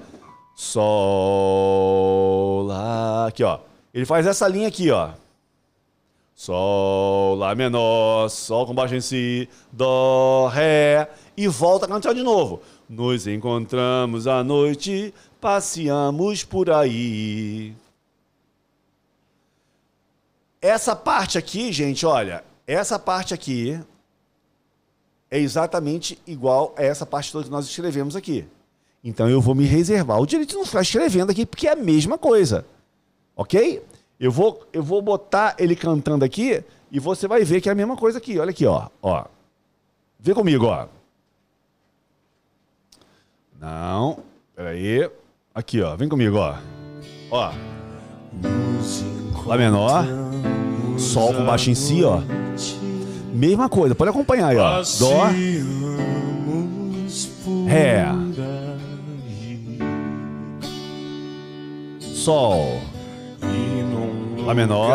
Sol, lá. Aqui, ó. Ele faz essa linha aqui, ó. Sol, Lá menor, Sol com baixo em si, Dó, Ré. E volta a cantar de novo. Nos encontramos à noite, passeamos por aí. Essa parte aqui, gente, olha. Essa parte aqui é exatamente igual a essa parte toda que nós escrevemos aqui. Então eu vou me reservar o direito de não ficar escrevendo aqui, porque é a mesma coisa. Ok? Eu vou, eu vou botar ele cantando aqui e você vai ver que é a mesma coisa aqui. Olha aqui, ó. ó. Vê comigo, ó. Não. Peraí. Aqui, ó. Vem comigo, ó. Ó. Lá menor. Sol com baixo em si, ó. Mesma coisa. Pode acompanhar aí, ó. Dó. Ré. Sol. Lá menor,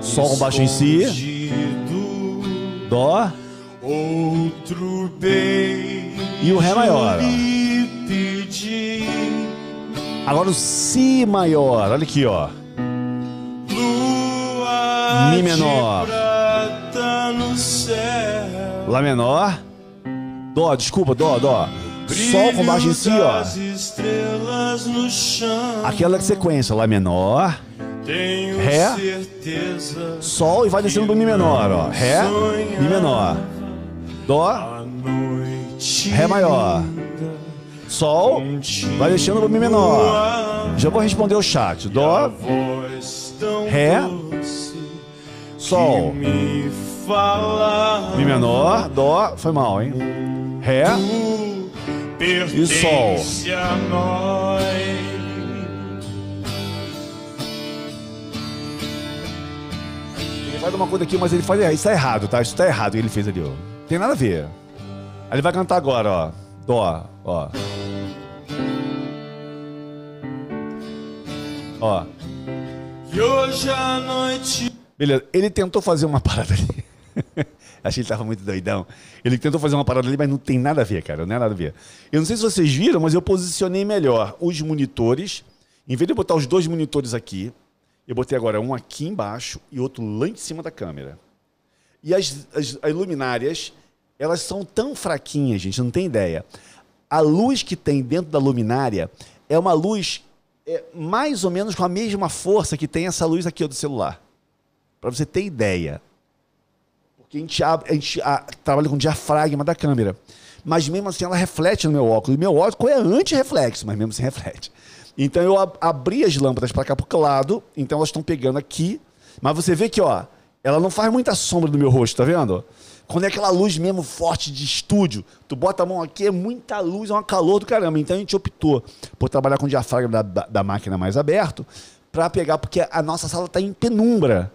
Sol com baixo em si. Dó. Outro beijo E o Ré maior, ó. Agora o Si maior. Olha aqui, ó. Mi menor. Lá menor. Dó, desculpa, Dó, Dó. Sol com baixo em si, ó. Aquela sequência. Lá menor. Ré. Sol e vai descendo pro Mi menor, ó. Ré. Mi menor. Dó. Ré maior. Sol. Vai descendo pro Mi menor. Já vou responder o chat. Dó. Ré. Sol. Mi menor. Dó. Foi mal, hein? Ré. A nós. Ele faz uma coisa aqui, mas ele faz errado. Isso tá errado, tá? Isso tá errado o que ele fez ali, ó. Tem nada a ver. Aí ele vai cantar agora, ó. Dó, ó. Ó. E hoje à noite Beleza. Ele tentou fazer uma [laughs] parada ali. Achei que ele tava muito doidão. Ele tentou fazer uma parada ali, mas não tem nada a ver, cara. Não é nada a ver. Eu não sei se vocês viram, mas eu posicionei melhor os monitores. Em vez de botar os dois monitores aqui, Eu botei agora um aqui embaixo e outro lá em cima da câmera. E as, as, as luminárias, elas são tão fraquinhas, gente, não tem ideia. A luz que tem dentro da luminária é uma luz é, mais ou menos com a mesma força que tem essa luz aqui do celular. Para você ter ideia. Porque a gente, abre, a gente a, trabalha com o diafragma da câmera. Mas mesmo assim ela reflete no meu óculos. E meu óculos é anti-reflexo, mas mesmo assim [laughs] reflete. Então eu ab abri as lâmpadas para cá pro lado, então elas estão pegando aqui. Mas você vê que, ó, ela não faz muita sombra do meu rosto, tá vendo? Quando é aquela luz mesmo forte de estúdio, tu bota a mão aqui, é muita luz, é um calor do caramba. Então a gente optou por trabalhar com o diafragma da, da, da máquina mais aberto para pegar, porque a nossa sala está em penumbra.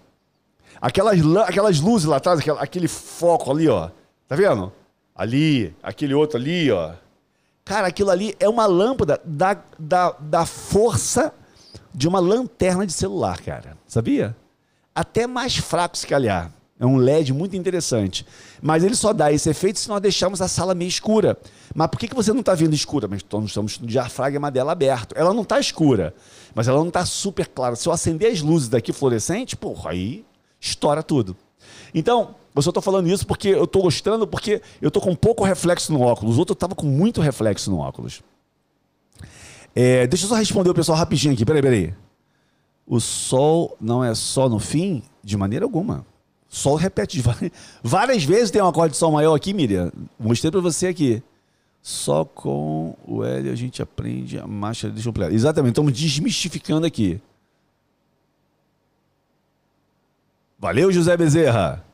Aquelas, aquelas luzes lá atrás, aquele, foco ali, ó. Tá vendo? Ali, aquele outro ali, ó. Cara, aquilo ali é uma lâmpada da, da, da força de uma lanterna de celular, cara. Sabia? Até mais fraco, se calhar. É um LED muito interessante. Mas ele só dá esse efeito se nós deixarmos a sala meio escura. Mas por que, que você não está vendo escura? Mas nós estamos com o diafragma dela aberto. Ela não está escura, mas ela não está super clara. Se eu acender as luzes daqui fluorescente, porra, aí estoura tudo. Então, eu só estou falando isso porque eu estou gostando, porque eu estou com pouco reflexo no óculos. O outro estava com muito reflexo no óculos. É, deixa eu só responder o pessoal rapidinho aqui. Peraí, peraí. O sol não é só no fim? De maneira alguma. Sol repete [laughs] várias vezes. Tem um acorde de sol maior aqui, Miriam. Mostrei para você aqui. Só com o L a gente aprende a marcha de. Exatamente, estamos desmistificando aqui. Valeu, José Bezerra.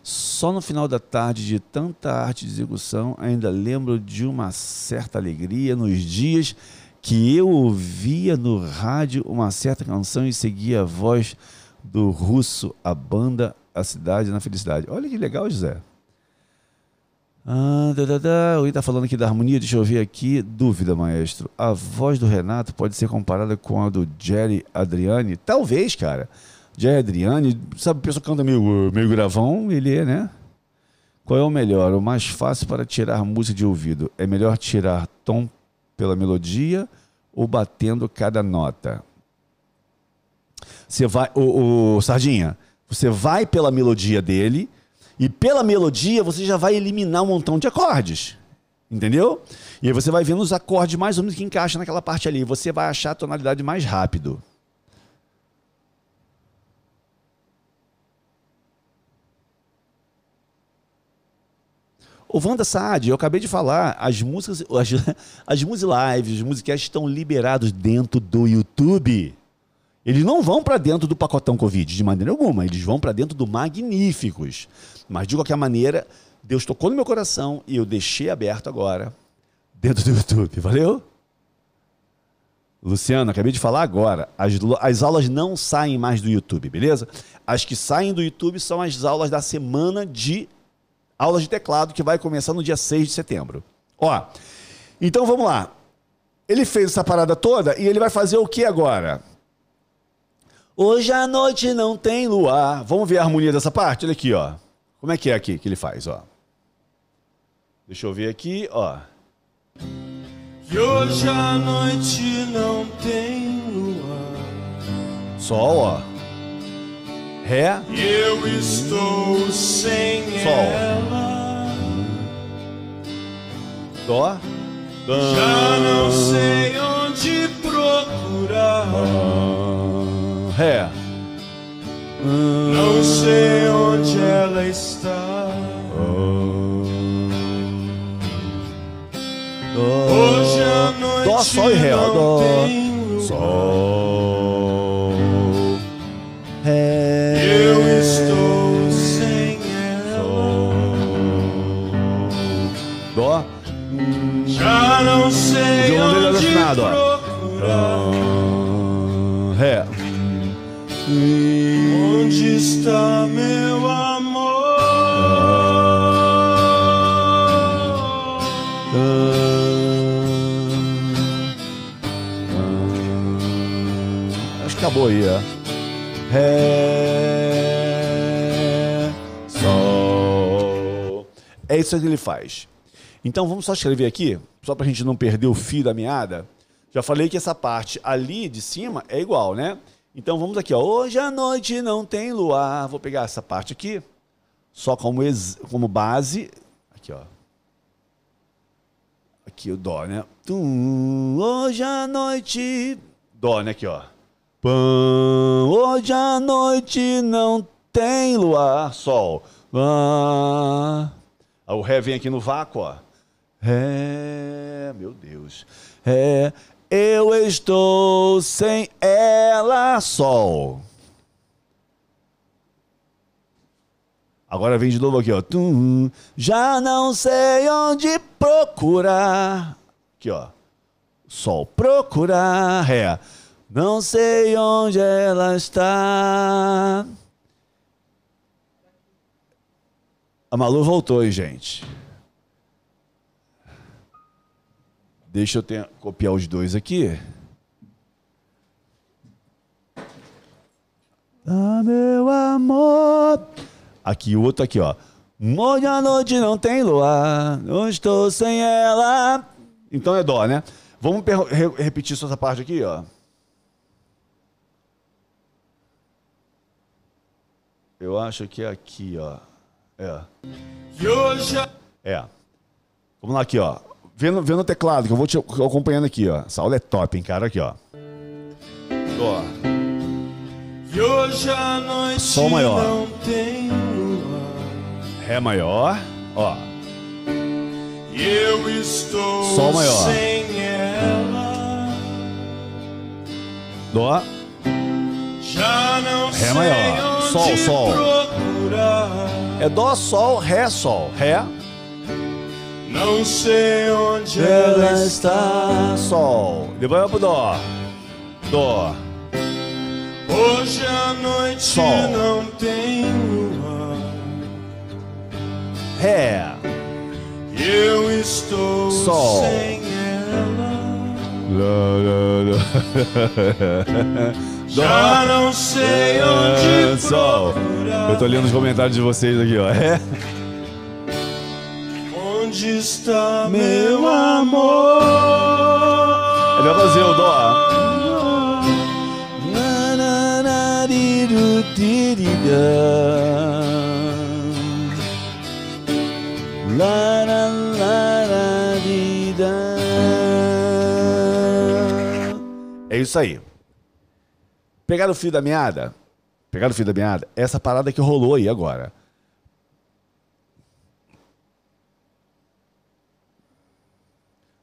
Só no final da tarde de tanta arte de execução, ainda lembro de uma certa alegria nos dias que eu ouvia no rádio uma certa canção e seguia a voz do russo, a banda, a cidade na felicidade. Olha que legal, José. Ah, da, da, da. O está falando aqui da harmonia, deixa eu ver aqui. Dúvida, maestro. A voz do Renato pode ser comparada com a do Jerry Adriani? Talvez, cara. Jerry Adriani, sabe, o pessoal canta meio, meio gravão, ele é, né? Qual é o melhor? O mais fácil para tirar música de ouvido? É melhor tirar tom pela melodia ou batendo cada nota? Você vai, o, o Sardinha, você vai pela melodia dele e pela melodia você já vai eliminar um montão de acordes. Entendeu? E aí você vai vendo os acordes mais ou menos que encaixam naquela parte ali. Você vai achar a tonalidade mais rápido. O Wanda Saad, eu acabei de falar, as músicas, as, [laughs] as music lives, os musicais estão liberados dentro do YouTube. Eles não vão para dentro do pacotão Covid de maneira alguma, eles vão para dentro do Magníficos. Mas de qualquer maneira, Deus tocou no meu coração e eu deixei aberto agora dentro do YouTube. Valeu? Luciano, acabei de falar agora. As, as aulas não saem mais do YouTube, beleza? As que saem do YouTube são as aulas da semana de aulas de teclado que vai começar no dia 6 de setembro. Ó, então vamos lá. Ele fez essa parada toda e ele vai fazer o que agora? Hoje à noite não tem luar. Vamos ver a harmonia dessa parte? Olha aqui, ó. Como é que é aqui que ele faz, ó? Deixa eu ver aqui, ó. E hoje à noite não tem luar. Sol, ó. Ré. Eu estou sem Sol. ela. Dó. Já não sei onde procurar. Ré. Não sei onde ela está. Hoje à noite Dó, Sol e Ré. Dó. Sol. Não sei violão dele é onde afinado, ó. procurar. Ré. Onde está meu amor? Acho que acabou aí, ó. Ré, Sol. É isso que ele faz. Então vamos só escrever aqui, só para a gente não perder o fio da meada. Já falei que essa parte ali de cima é igual, né? Então vamos aqui, ó. Hoje à noite não tem luar. Vou pegar essa parte aqui, só como, ex- como base. Aqui, ó. Aqui o Dó, né? Tum, hoje à noite. Dó, né? Aqui, ó. Pam, hoje à noite não tem luar. Sol. Ah. O Ré vem aqui no vácuo, ó. Ré, meu Deus. Ré, eu estou sem ela. Sol. Agora vem de novo aqui, ó. Tum, já não sei onde procurar. Aqui, ó. Sol, procurar. Ré. Não sei onde ela está. A Malu voltou, hein, gente. Deixa eu ter- copiar os dois aqui. Ah, meu amor. Aqui, o outro aqui, ó. Hoje à noite não tem luar, eu estou sem ela. Então é dó, né? Vamos re- repetir só essa parte aqui, ó. Eu acho que é aqui, ó. É. A- É. Vamos lá aqui, ó. Vendo, vendo o teclado, que eu vou te acompanhando aqui, ó. Essa aula é top, hein, cara? Aqui, ó. Ó. e hoje a noite Sol maior. não tem luar. Ré maior. Ó. E eu estou Sol maior. sem ela. Dó. Já não Ré maior. Sol, sol. procurar. É Dó, Sol, Ré, Sol. Ré. Não sei onde ela está. Sol. Depois vai pro Dó. Dó. Hoje a noite Sol. não tem luar. Ré. Eu estou Sol. sem ela. Lá, lá, lá. [laughs] Já não sei onde É, Sol. procurar. Eu tô lendo os comentários de vocês aqui, ó. É. Onde está Meu meu amor. amor? Ele vai fazer o Dó. É isso aí. Pegaram o fio da meada? Pegaram o fio da meada? Essa parada que rolou aí agora.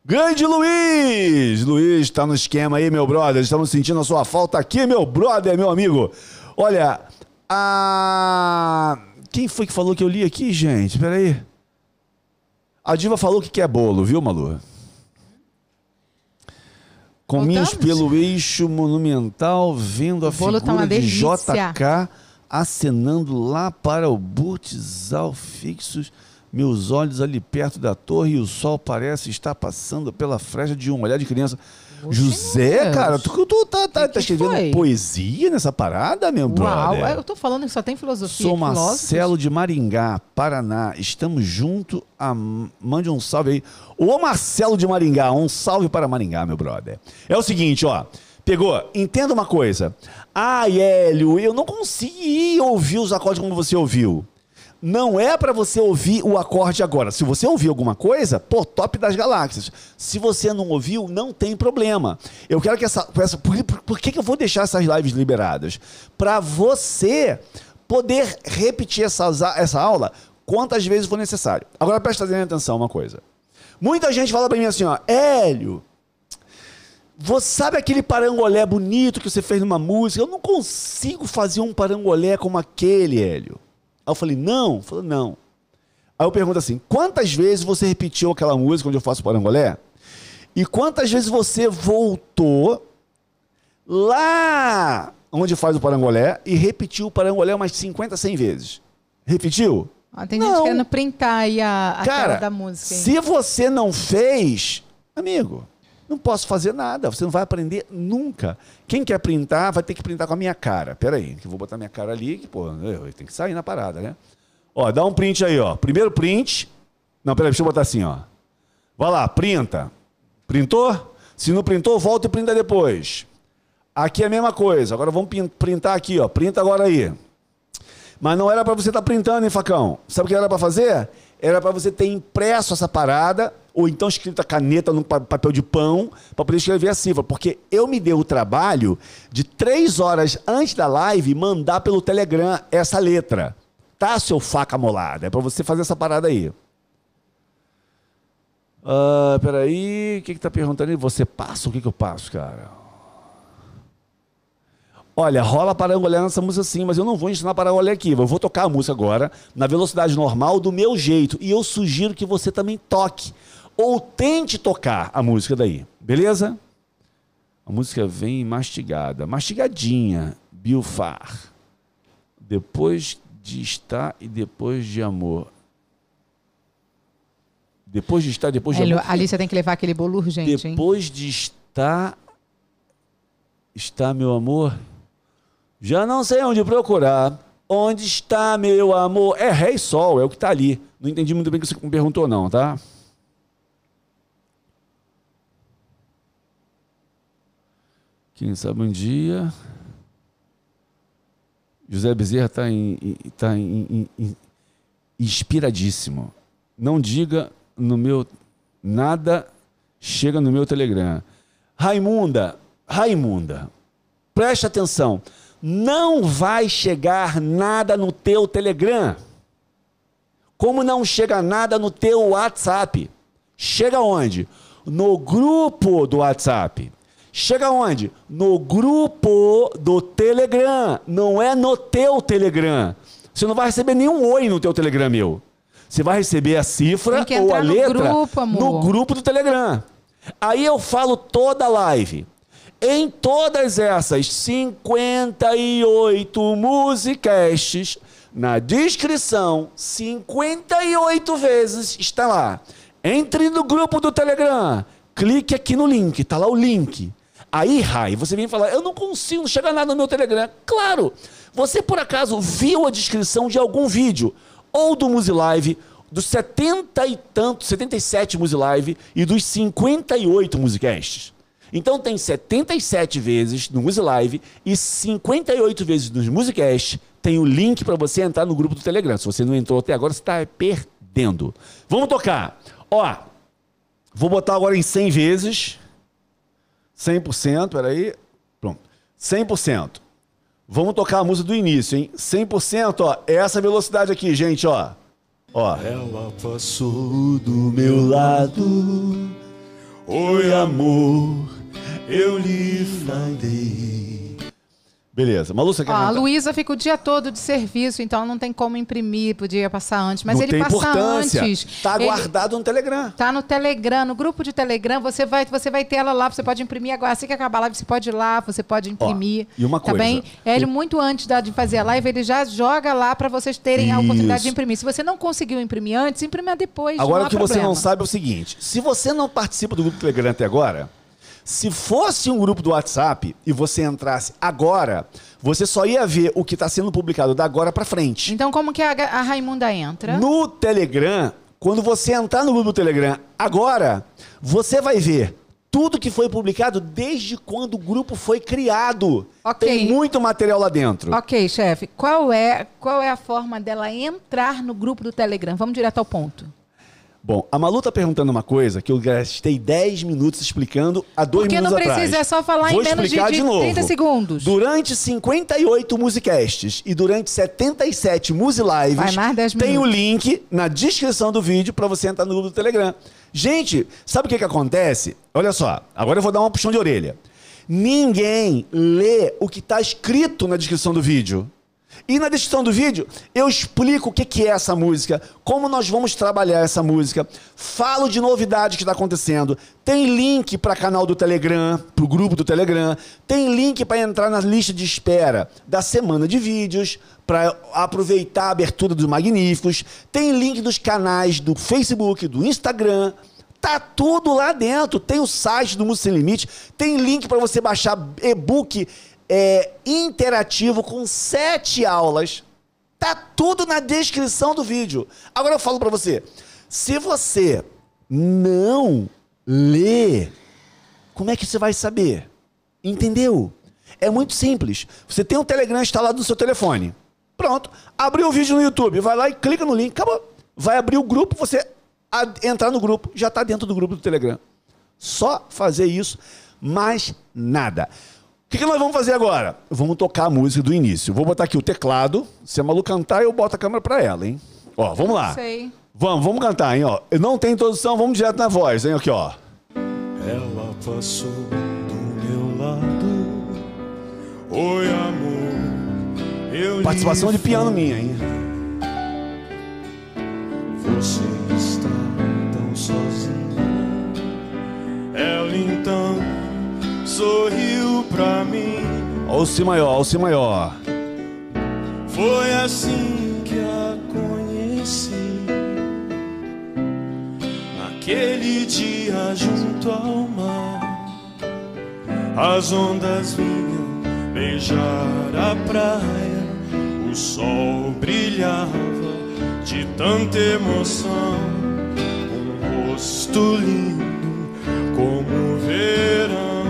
Grande Luiz! Luiz, tá no esquema aí, meu brother. Estamos sentindo a sua falta aqui, meu brother, meu amigo. Olha, a. Quem foi que falou que eu li aqui, gente? Peraí. A Diva falou que quer bolo, viu, Malu? Cominhos Voltamos? pelo eixo monumental, vendo a bolo figura tá de. JK acenando lá para o Burtizal fixos, meus olhos ali perto da torre e o sol parece estar passando pela frecha de um olhar de criança. Oxe, José, Deus. cara, tu, tu tá, tá, Que tá escrevendo foi? poesia nessa parada, meu Uau, brother? eu tô falando que só tem filosofia. Sou. Marcelo de Maringá, Paraná. Estamos junto. A... Mande um salve aí. Ô Marcelo de Maringá, um salve para Maringá, meu brother. É o seguinte, ó. Pegou? Entenda uma coisa. Ah, Hélio, eu não consegui ouvir os acordes como você ouviu. Não é para você ouvir o acorde agora. Se você ouvir alguma coisa, pô, top das galáxias. Se você não ouviu, não tem problema. Eu quero que essa. essa por, por, por que, que eu vou deixar essas lives liberadas? Para você poder repetir essa, essa aula quantas vezes for necessário. Agora presta atenção uma coisa. Muita gente fala para mim assim, ó, Hélio, você sabe aquele parangolé bonito que você fez numa música? Eu não consigo fazer um parangolé como aquele, Hélio. Aí eu falei, não? Falei, não. Aí eu pergunto assim, quantas vezes você repetiu aquela música onde eu faço parangolé? E quantas vezes você voltou lá onde faz o parangolé e repetiu o parangolé umas 50, 100 vezes? Repetiu? Ah, tem Não. gente querendo printar aí a, a Cara, da música. hein? se você não fez, amigo, não posso fazer nada. Você não vai aprender nunca. Quem quer printar, vai ter que printar com a minha cara. Pera aí, que eu vou botar minha cara ali, que, pô, eu tenho que sair na parada, né? Ó, dá um print aí, ó. Primeiro print. Não, peraí, deixa eu botar assim, ó. Vai lá, printa. Printou? Se não printou, volta e printa depois. Aqui é a mesma coisa. Agora vamos printar aqui, ó. Printa agora aí. Mas não era pra você estar printando, hein, facão? Sabe o que era pra fazer? Era pra você ter impresso essa parada, ou então escrito a caneta no pa- papel de pão, pra poder escrever a cifra. Porque eu me dei o trabalho de três horas antes da live mandar pelo Telegram essa letra. Tá, seu faca molada? É pra você fazer essa parada aí. Ah, peraí, o que que tá perguntando aí? Você passa? O que que eu passo, cara? Olha, rola parangolé nessa música sim, mas eu não vou ensinar parangolé aqui. Eu vou tocar a música agora na velocidade normal, do meu jeito. E eu sugiro que você também toque. Ou tente tocar a música daí. Beleza? A música vem mastigada. Mastigadinha. Bilfar. Depois de estar e depois de amor. Depois de estar, depois de Hélio, amor. ali você tem que levar aquele bolo urgente, hein? Depois de estar. Está meu amor? Já não sei onde procurar. Onde está meu amor? É Ré e Sol, é o que está ali. Não entendi muito bem o que você me perguntou, não, tá? Quem sabe um dia. José Bezerra está tá em- inspiradíssimo. Não diga no meu. Nada chega no meu Telegram. Raimunda, Raimunda, preste atenção. Não vai chegar nada no teu Telegram. Como não chega nada no teu WhatsApp. Chega onde? No grupo do WhatsApp. Chega onde? No grupo do Telegram. Não é no teu Telegram. Você não vai receber nenhum oi no teu Telegram meu. Você vai receber a cifra ou a no letra grupo, no grupo do Telegram. Aí eu falo toda a live. Em todas essas 58 musicasts, na descrição, 58 vezes está lá. Entre no grupo do Telegram, clique aqui no link, tá lá o link. Aí, Rai, você vem falar, eu não consigo, não chega nada no meu Telegram. Claro, você por acaso viu a descrição de algum vídeo, ou do Musilive, dos 70 e tantos, 77 Musilive e dos 58 Musicasts. Então tem 77 vezes no Musilive e 58 vezes nos Musicast. Tem o link para você entrar no grupo do Telegram. Se você não entrou até agora, você está perdendo. Vamos tocar. Ó, vou botar agora em 100 vezes. 100%, peraí. Pronto. 100%. Vamos tocar a música do início, hein? 100%, ó. É essa velocidade aqui, gente, ó. Ó. Ela passou do meu lado. Oi, amor, eu lhe falei. Beleza. Malu, você quer Ó, a? Luísa fica o dia todo de serviço, então não tem como imprimir, podia passar antes. Mas Não ele tem passa antes. Tá Ele- guardado no Telegram. Tá no Telegram, no grupo de Telegram, você vai, você vai ter ela lá, você pode imprimir agora. Assim que acabar a live, você pode ir lá, você pode imprimir. e uma tá coisa, bem? Ele, muito antes de fazer a live, ele já joga lá para vocês terem a oportunidade Isso. de imprimir. Se você não conseguiu imprimir antes, imprima depois. Agora o que há você problema. não sabe é o seguinte: se você não participa do grupo do Telegram até agora, se fosse um grupo do WhatsApp e você entrasse agora, você só ia ver o que está sendo publicado da agora para frente. Então, como que a, a Raimunda entra? No Telegram, quando você entrar no grupo do Telegram agora, você vai ver tudo que foi publicado desde quando o grupo foi criado. Ok. Tem muito material lá dentro. Ok, chefe. Qual é, qual é a forma dela entrar no grupo do Telegram? Vamos direto ao ponto. Bom, a Malu tá perguntando uma coisa que eu gastei 10 minutos explicando há dois Porque minutos não atrás. precisa, é só falar em Vou menos de- explicar de novo. 30 segundos. Durante 58 musicasts e durante 77 musilives, Vai mais 10 tem o link na descrição do vídeo para você entrar no grupo do Telegram. Gente, sabe o que que acontece? Olha só, agora eu vou dar uma puxão de orelha. Ninguém lê o que está escrito na descrição do vídeo. E na descrição do vídeo eu explico o que é essa música, como nós vamos trabalhar essa música, falo de novidades que está acontecendo, tem link para canal do Telegram, para o grupo do Telegram, tem link para entrar na lista de espera da semana de vídeos, para aproveitar a abertura dos Magníficos, tem link dos canais do Facebook, do Instagram, Tá tudo lá dentro. Tem o site do Música Sem Limite, tem link para você baixar e-book é, interativo com sete aulas. Tá tudo na descrição do vídeo. Agora eu falo para você, se você não lê, como é que você vai saber? Entendeu? É muito simples. Você tem um Telegram instalado no seu telefone. Pronto. Abriu o vídeo no YouTube, vai lá e clica no link, acabou. Vai abrir o grupo, você entrar no grupo, já está dentro do grupo do Telegram. Só fazer isso, mais nada. O que, que, nós vamos fazer agora? Vamos tocar a música do início. Vou botar aqui o teclado. Se a Malu cantar, eu boto a câmera para ela, hein? Ó, vamos lá. Sei. Vamos, vamos cantar, hein? Ó. Não tem introdução, vamos direto na voz, hein? Aqui, ó. Ela passou do meu lado. Oi, amor. Eu Participação de piano minha, hein? Você está tão sozinha. Ela então sorriu pra mim. Si maior, o Si maior. Foi assim que a conheci. Naquele dia junto ao mar, as ondas vinham beijar a praia, o sol brilhava de tanta emoção, um rosto lindo como o verão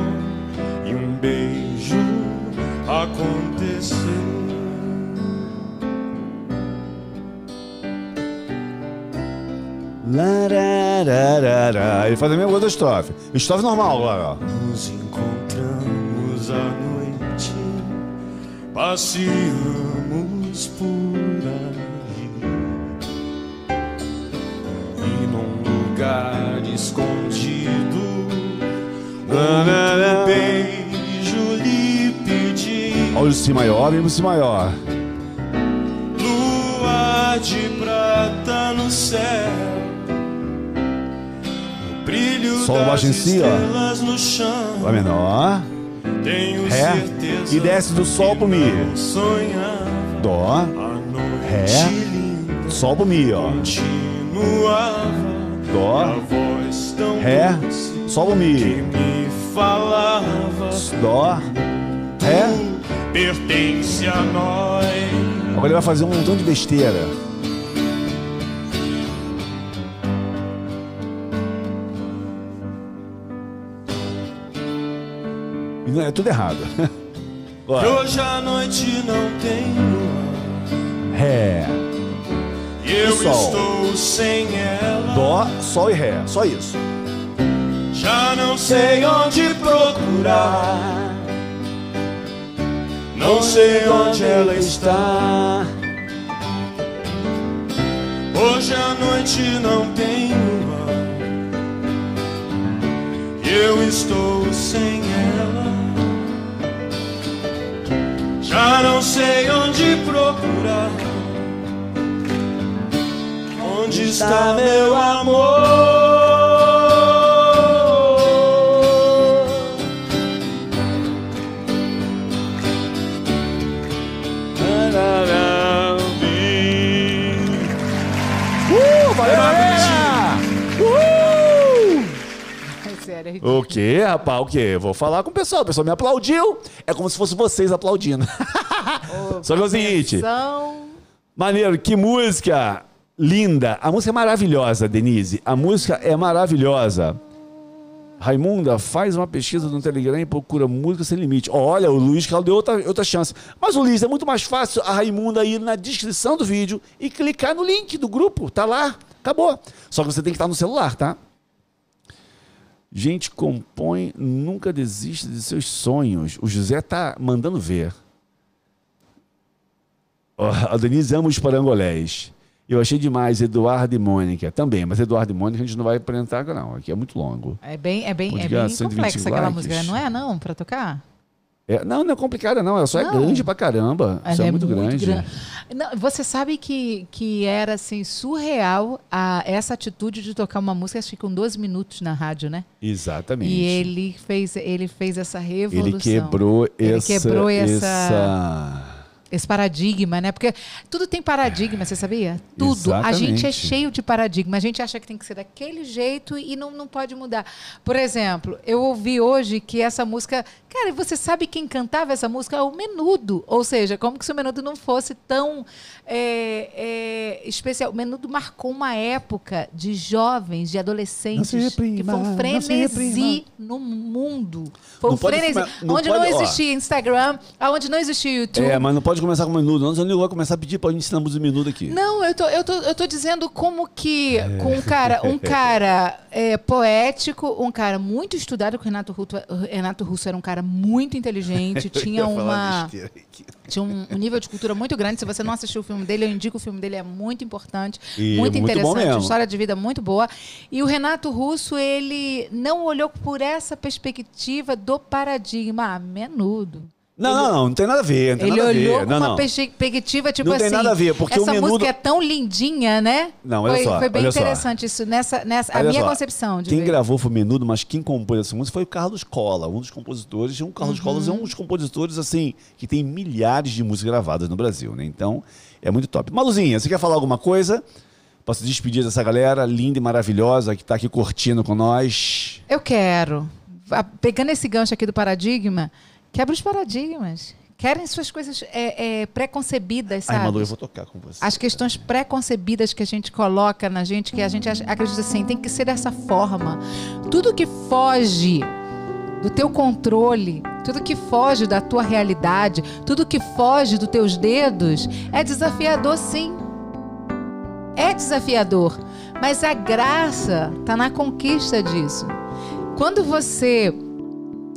Larararara. Ele faz a mesma coisa da estrofe. Estrofe normal agora, ó. Nos encontramos à noite, passeamos por aí. E num lugar escondido, um beijo lhe pedi. Olha o Si maior, pro Si maior. Lua de prata no céu. Sol das baixo em si, ó. Lá menor. Tenho Ré. E desce do Sol pro Mi. Dó. Ré. Sol pro Mi, ó. Dó. Ré. Sol pro Mi. Dó. Ré. Pertence a nós. Agora ele vai fazer um montão de besteira. É tudo errado. [laughs] Bora. hoje a noite não tem lua. Ré. E eu Sol. estou sem ela. Dó, Sol e Ré. Só isso. Já não sei onde procurar. Não sei onde ela está. Hoje a noite não tem lua. Eu estou sem ela. Já não sei onde procurar. Onde está meu amor? O quê, rapaz? O quê? Vou falar com o pessoal. O pessoal me aplaudiu. É como se fosse vocês aplaudindo. Só que é o seguinte. Atenção. Maneiro, que música linda. A música é maravilhosa, Denise. A música é maravilhosa. Raimunda, faz uma pesquisa no Telegram e procura música sem limite. Olha, o Luiz Carlos deu outra, outra chance. Mas, Luiz, é muito mais fácil a Raimunda ir na descrição do vídeo e clicar no link do grupo. Tá lá. Acabou. Só que você tem que estar no celular, tá? Gente, compõe, nunca desista de seus sonhos. O José tá mandando ver. Ó, A Denise ama os parangolés. Eu achei demais Eduardo e Mônica também, mas Eduardo e Mônica a gente não vai apresentar não, aqui é muito longo. É bem, é bem, é bem 120 complexa aquela likes. música, não é não, pra tocar? É, não, não é complicada não, ela só é Não. grande pra caramba. Isso Ela é, muito, grande. gran- Não, você sabe que, que era assim surreal a, essa atitude de tocar uma música, acho que com 12 minutos na rádio, né? Exatamente. E ele fez, ele fez essa revolução. Ele quebrou Ele essa, quebrou essa- essa- esse paradigma, né? Porque tudo tem paradigma, você sabia? Tudo. A gente é Exatamente. cheio de paradigma. A gente acha que tem que ser daquele jeito e não, não pode mudar. Por exemplo, eu ouvi hoje que essa música. Cara, você sabe quem cantava essa música? É o Menudo. Ou seja, como que se o Menudo não fosse tão é, é, especial? O Menudo marcou uma época de jovens, de adolescentes, Não se reprima, que foi um não frenesi no mundo. Foi Não um pode frenesi. come- não onde pode- não ó. existia Instagram, onde não existia YouTube. É, mas não pode começar com um minuto. Não, senão ele vai começar a pedir pra gente ensinar música minuto aqui. Não, eu tô, eu, tô, eu tô dizendo como que com um cara, um [laughs] cara é, poético, um cara muito estudado, que o Renato, Russo, Renato Russo era um cara muito inteligente, [laughs] tinha uma tinha um, um nível de cultura muito grande. Se você não assistiu o filme dele, eu indico o filme dele, é muito importante, E muito muito bom interessante, história de vida muito boa. E o Renato Russo, ele não olhou por essa perspectiva do paradigma, ah, menudo. Não, não, não, não tem nada a ver. Não Ele a olhou com não, uma não. perspectiva, tipo Não assim. tem nada a ver, porque essa o menudo- música é tão lindinha, né? Não, olha foi, só, foi bem olha só. interessante isso, nessa, nessa a Olha minha só, concepção de Quem ver. gravou foi o Menudo, mas quem compôs essa música foi o Carlos Cola, um dos compositores. E o Carlos Uhum. Cola é um dos compositores, assim, que tem milhares de músicas gravadas no Brasil, né? Então, é muito top. Maluzinha, você quer falar alguma coisa? Posso despedir dessa galera linda e maravilhosa que tá aqui curtindo com nós. Eu quero. A- Pegando esse gancho aqui do paradigma, quebra os paradigmas. Querem suas coisas é, é, preconcebidas, Ai, sabe? Malu, eu vou tocar com você. As questões preconcebidas que a gente coloca na gente, que a gente acredita assim, tem que ser dessa forma. Tudo que foge do teu controle, tudo que foge da tua realidade, tudo que foge dos teus dedos, é desafiador sim. É desafiador. Mas a graça está na conquista disso. Quando você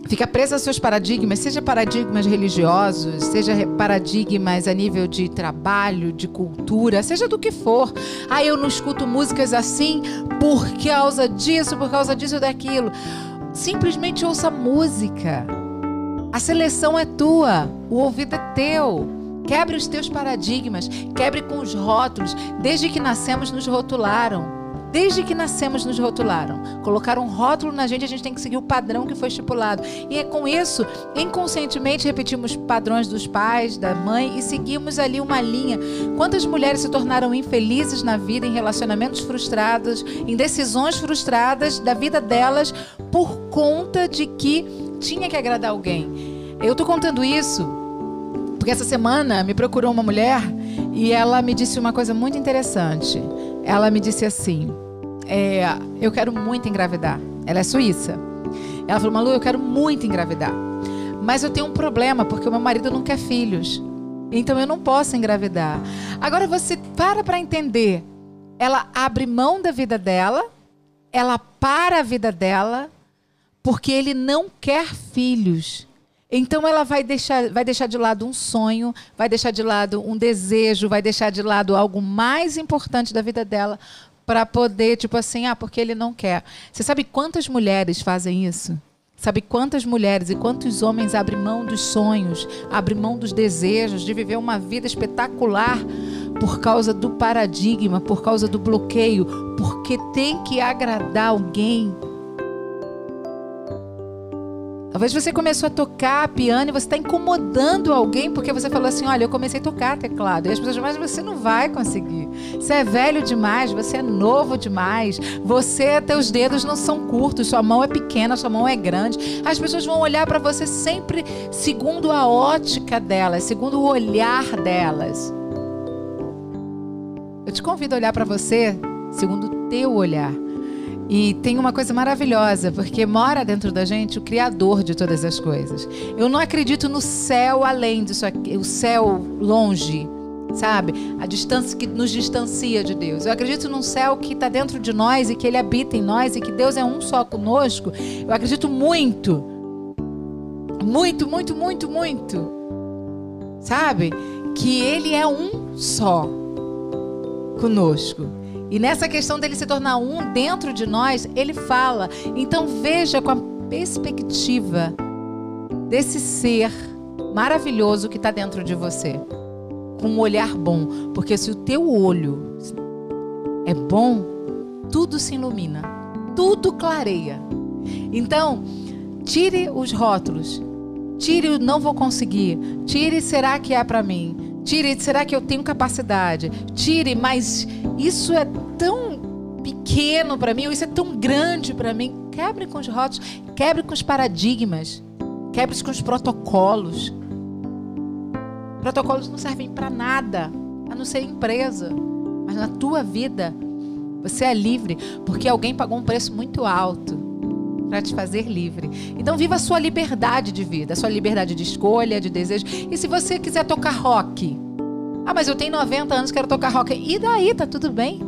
fica preso aos seus paradigmas, seja paradigmas religiosos, seja paradigmas a nível de trabalho, de cultura, seja do que for. Ah, eu não escuto músicas assim por causa disso, por causa disso ou daquilo. Simplesmente ouça música. A seleção é tua, o ouvido é teu. Quebre os teus paradigmas, quebre com os rótulos. Desde que nascemos, nos rotularam. Desde que nascemos, nos rotularam. Colocaram um rótulo na gente, a gente tem que seguir o padrão que foi estipulado. E é com isso, inconscientemente, repetimos padrões dos pais, da mãe e seguimos ali uma linha. Quantas mulheres se tornaram infelizes na vida, em relacionamentos frustrados, em decisões frustradas da vida delas, por conta de que tinha que agradar alguém? Eu tô contando isso porque essa semana me procurou uma mulher e ela me disse uma coisa muito interessante. Ela me disse assim: é, Eu quero muito engravidar. Ela é suíça. Ela falou: Malu, eu quero muito engravidar. Mas eu tenho um problema porque o meu marido não quer filhos. Então eu não posso engravidar. Agora você para para entender. Ela abre mão da vida dela, ela para a vida dela, porque ele não quer filhos. Então ela vai deixar, vai deixar de lado um sonho, vai deixar de lado um desejo, vai deixar de lado algo mais importante da vida dela para poder, tipo assim, ah, porque ele não quer. Você sabe quantas mulheres fazem isso? Sabe quantas mulheres e quantos homens abrem mão dos sonhos, abrem mão dos desejos de viver uma vida espetacular por causa do paradigma, por causa do bloqueio, porque tem que agradar alguém Talvez você começou a tocar piano e você está incomodando alguém porque você falou assim: olha, eu comecei a tocar teclado. E as pessoas, mas você não vai conseguir. Você é velho demais, você é novo demais, você, teus dedos não são curtos, sua mão é pequena, sua mão é grande. As pessoas vão olhar para você sempre segundo a ótica delas, segundo o olhar delas. Eu te convido a olhar para você segundo o teu olhar. E tem uma coisa maravilhosa, porque mora dentro da gente o Criador de todas as coisas. Eu não acredito no céu além disso aqui, o céu longe, sabe? A distância que nos distancia de Deus. Eu acredito num céu que está dentro de nós e que Ele habita em nós e que Deus é um só conosco. Eu acredito muito. Muito, muito, muito, muito. Sabe? Que Ele é um só conosco. E nessa questão dele se tornar um dentro de nós, ele fala. Então veja com a perspectiva desse ser maravilhoso que está dentro de você. Com um olhar bom. Porque se o teu olho é bom, tudo se ilumina. Tudo clareia. Então, tire os rótulos. Tire o não vou conseguir. Tire será que é para mim. Tire, será que eu tenho capacidade? Tire, mas isso é tão pequeno para mim, ou isso é tão grande para mim. Quebre com os rótulos, quebre com os paradigmas, quebre com os protocolos. Protocolos não servem para nada, a não ser empresa. Mas na tua vida, você é livre porque alguém pagou um preço muito alto para te fazer livre. Então viva a sua liberdade de vida, a sua liberdade de escolha, de desejo. E se você quiser tocar rock, ah, mas eu tenho 90 anos, quero tocar rock. E daí, tá tudo bem?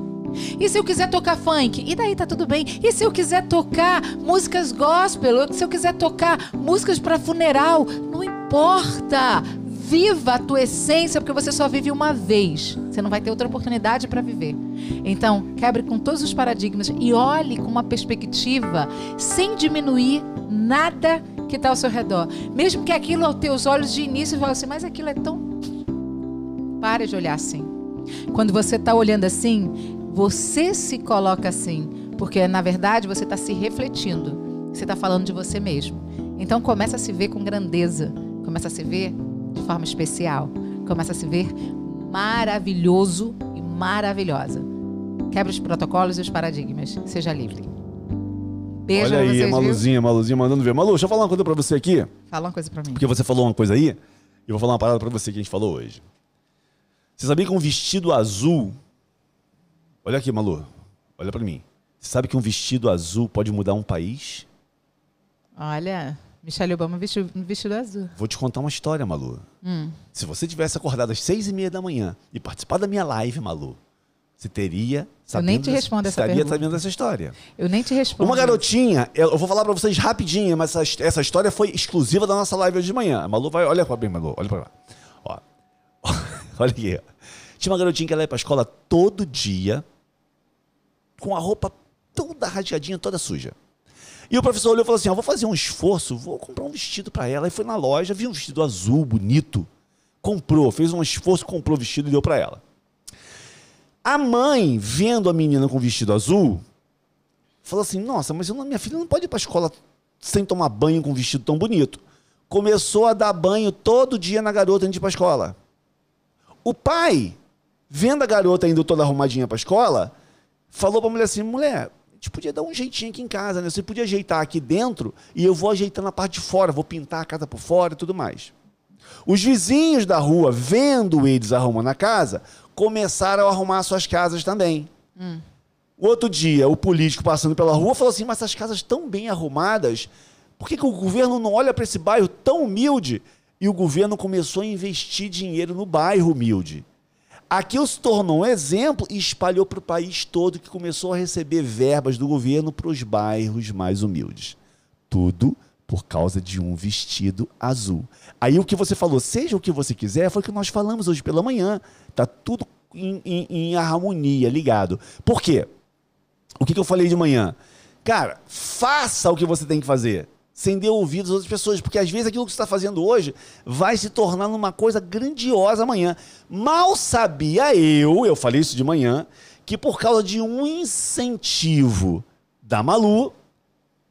E se eu quiser tocar funk? E daí tá tudo bem? E se eu quiser tocar músicas gospel? Se eu quiser tocar músicas para funeral? Não importa. Viva a tua essência, porque você só vive uma vez. Você não vai ter outra oportunidade para viver. Então, quebre com todos os paradigmas e olhe com uma perspectiva sem diminuir nada que está ao seu redor. Mesmo que aquilo aos teus olhos de início fale assim, mas aquilo é tão. [sniffs] Pare de olhar assim. Quando você está olhando assim, você se coloca assim, porque na verdade você está se refletindo. Você está falando de você mesmo. Então começa a se ver com grandeza, começa a se ver forma especial. Começa a se ver maravilhoso e maravilhosa. Quebra os protocolos e os paradigmas. Seja livre. Beijo Olha aí, vocês, a Maluzinha, a Maluzinha mandando ver. Malu, deixa eu falar uma coisa pra você aqui. viu? Fala uma coisa pra mim. Porque você falou uma coisa aí, eu vou falar uma parada pra você que a gente falou hoje. Você sabia que um vestido azul. Olha aqui, Malu. Olha pra mim. Você sabe que um vestido azul pode mudar um país? Olha, Michelle Obama vestiu um vestido azul. Vou te contar uma história, Malu. Hum. Se você tivesse acordado às seis e meia da manhã e participar da minha live, Malu, você teria sabendo nem te respondo essa estaria pergunta. sabendo dessa história. Eu nem te respondo. Uma garotinha, eu eu vou falar pra vocês rapidinho, mas essa, essa história foi exclusiva da nossa live hoje de manhã. A Malu vai, olha pra mim, Malu, olha pra lá. Ó. [laughs] olha aqui. Tinha uma garotinha que ela ia pra escola todo dia com a roupa toda rasgadinha, toda suja. E o professor olhou e falou assim: ó, vou fazer um esforço, vou comprar um vestido pra ela. E foi na loja, viu um vestido azul, bonito. Comprou, fez um esforço, comprou o vestido e deu pra ela. A mãe, vendo a menina com o vestido azul, falou assim: Nossa, mas minha filha não pode ir para a escola sem tomar banho com um vestido tão bonito. Começou a dar banho todo dia na garota antes de ir para a escola. O pai, vendo a garota indo toda arrumadinha para a escola, falou para a mulher assim: Mulher, gente podia dar um jeitinho aqui em casa, né? Você podia ajeitar aqui dentro e eu vou ajeitando a parte de fora, vou pintar a casa por fora e tudo mais. Os vizinhos da rua, vendo eles arrumando a casa, começaram a arrumar suas casas também. Outro dia, o político passando pela rua falou assim: Mas essas casas tão bem arrumadas, por que, que o governo não olha para esse bairro tão humilde? E o governo começou a investir dinheiro no bairro humilde. Aquilo se tornou um exemplo e espalhou para o país todo, que começou a receber verbas do governo para os bairros mais humildes. Tudo por causa de um vestido azul. Aí o que você falou, seja o que você quiser, foi o que nós falamos hoje pela manhã. Tá tudo em, em- em harmonia, ligado. Por quê? O que, que eu falei de manhã? Cara, faça o que você tem que fazer. Sem dar ouvidos às outras pessoas. Porque às vezes aquilo que você está fazendo hoje vai se tornar numa coisa grandiosa amanhã. Mal sabia eu, eu falei isso de manhã, que por causa de um incentivo da Malu,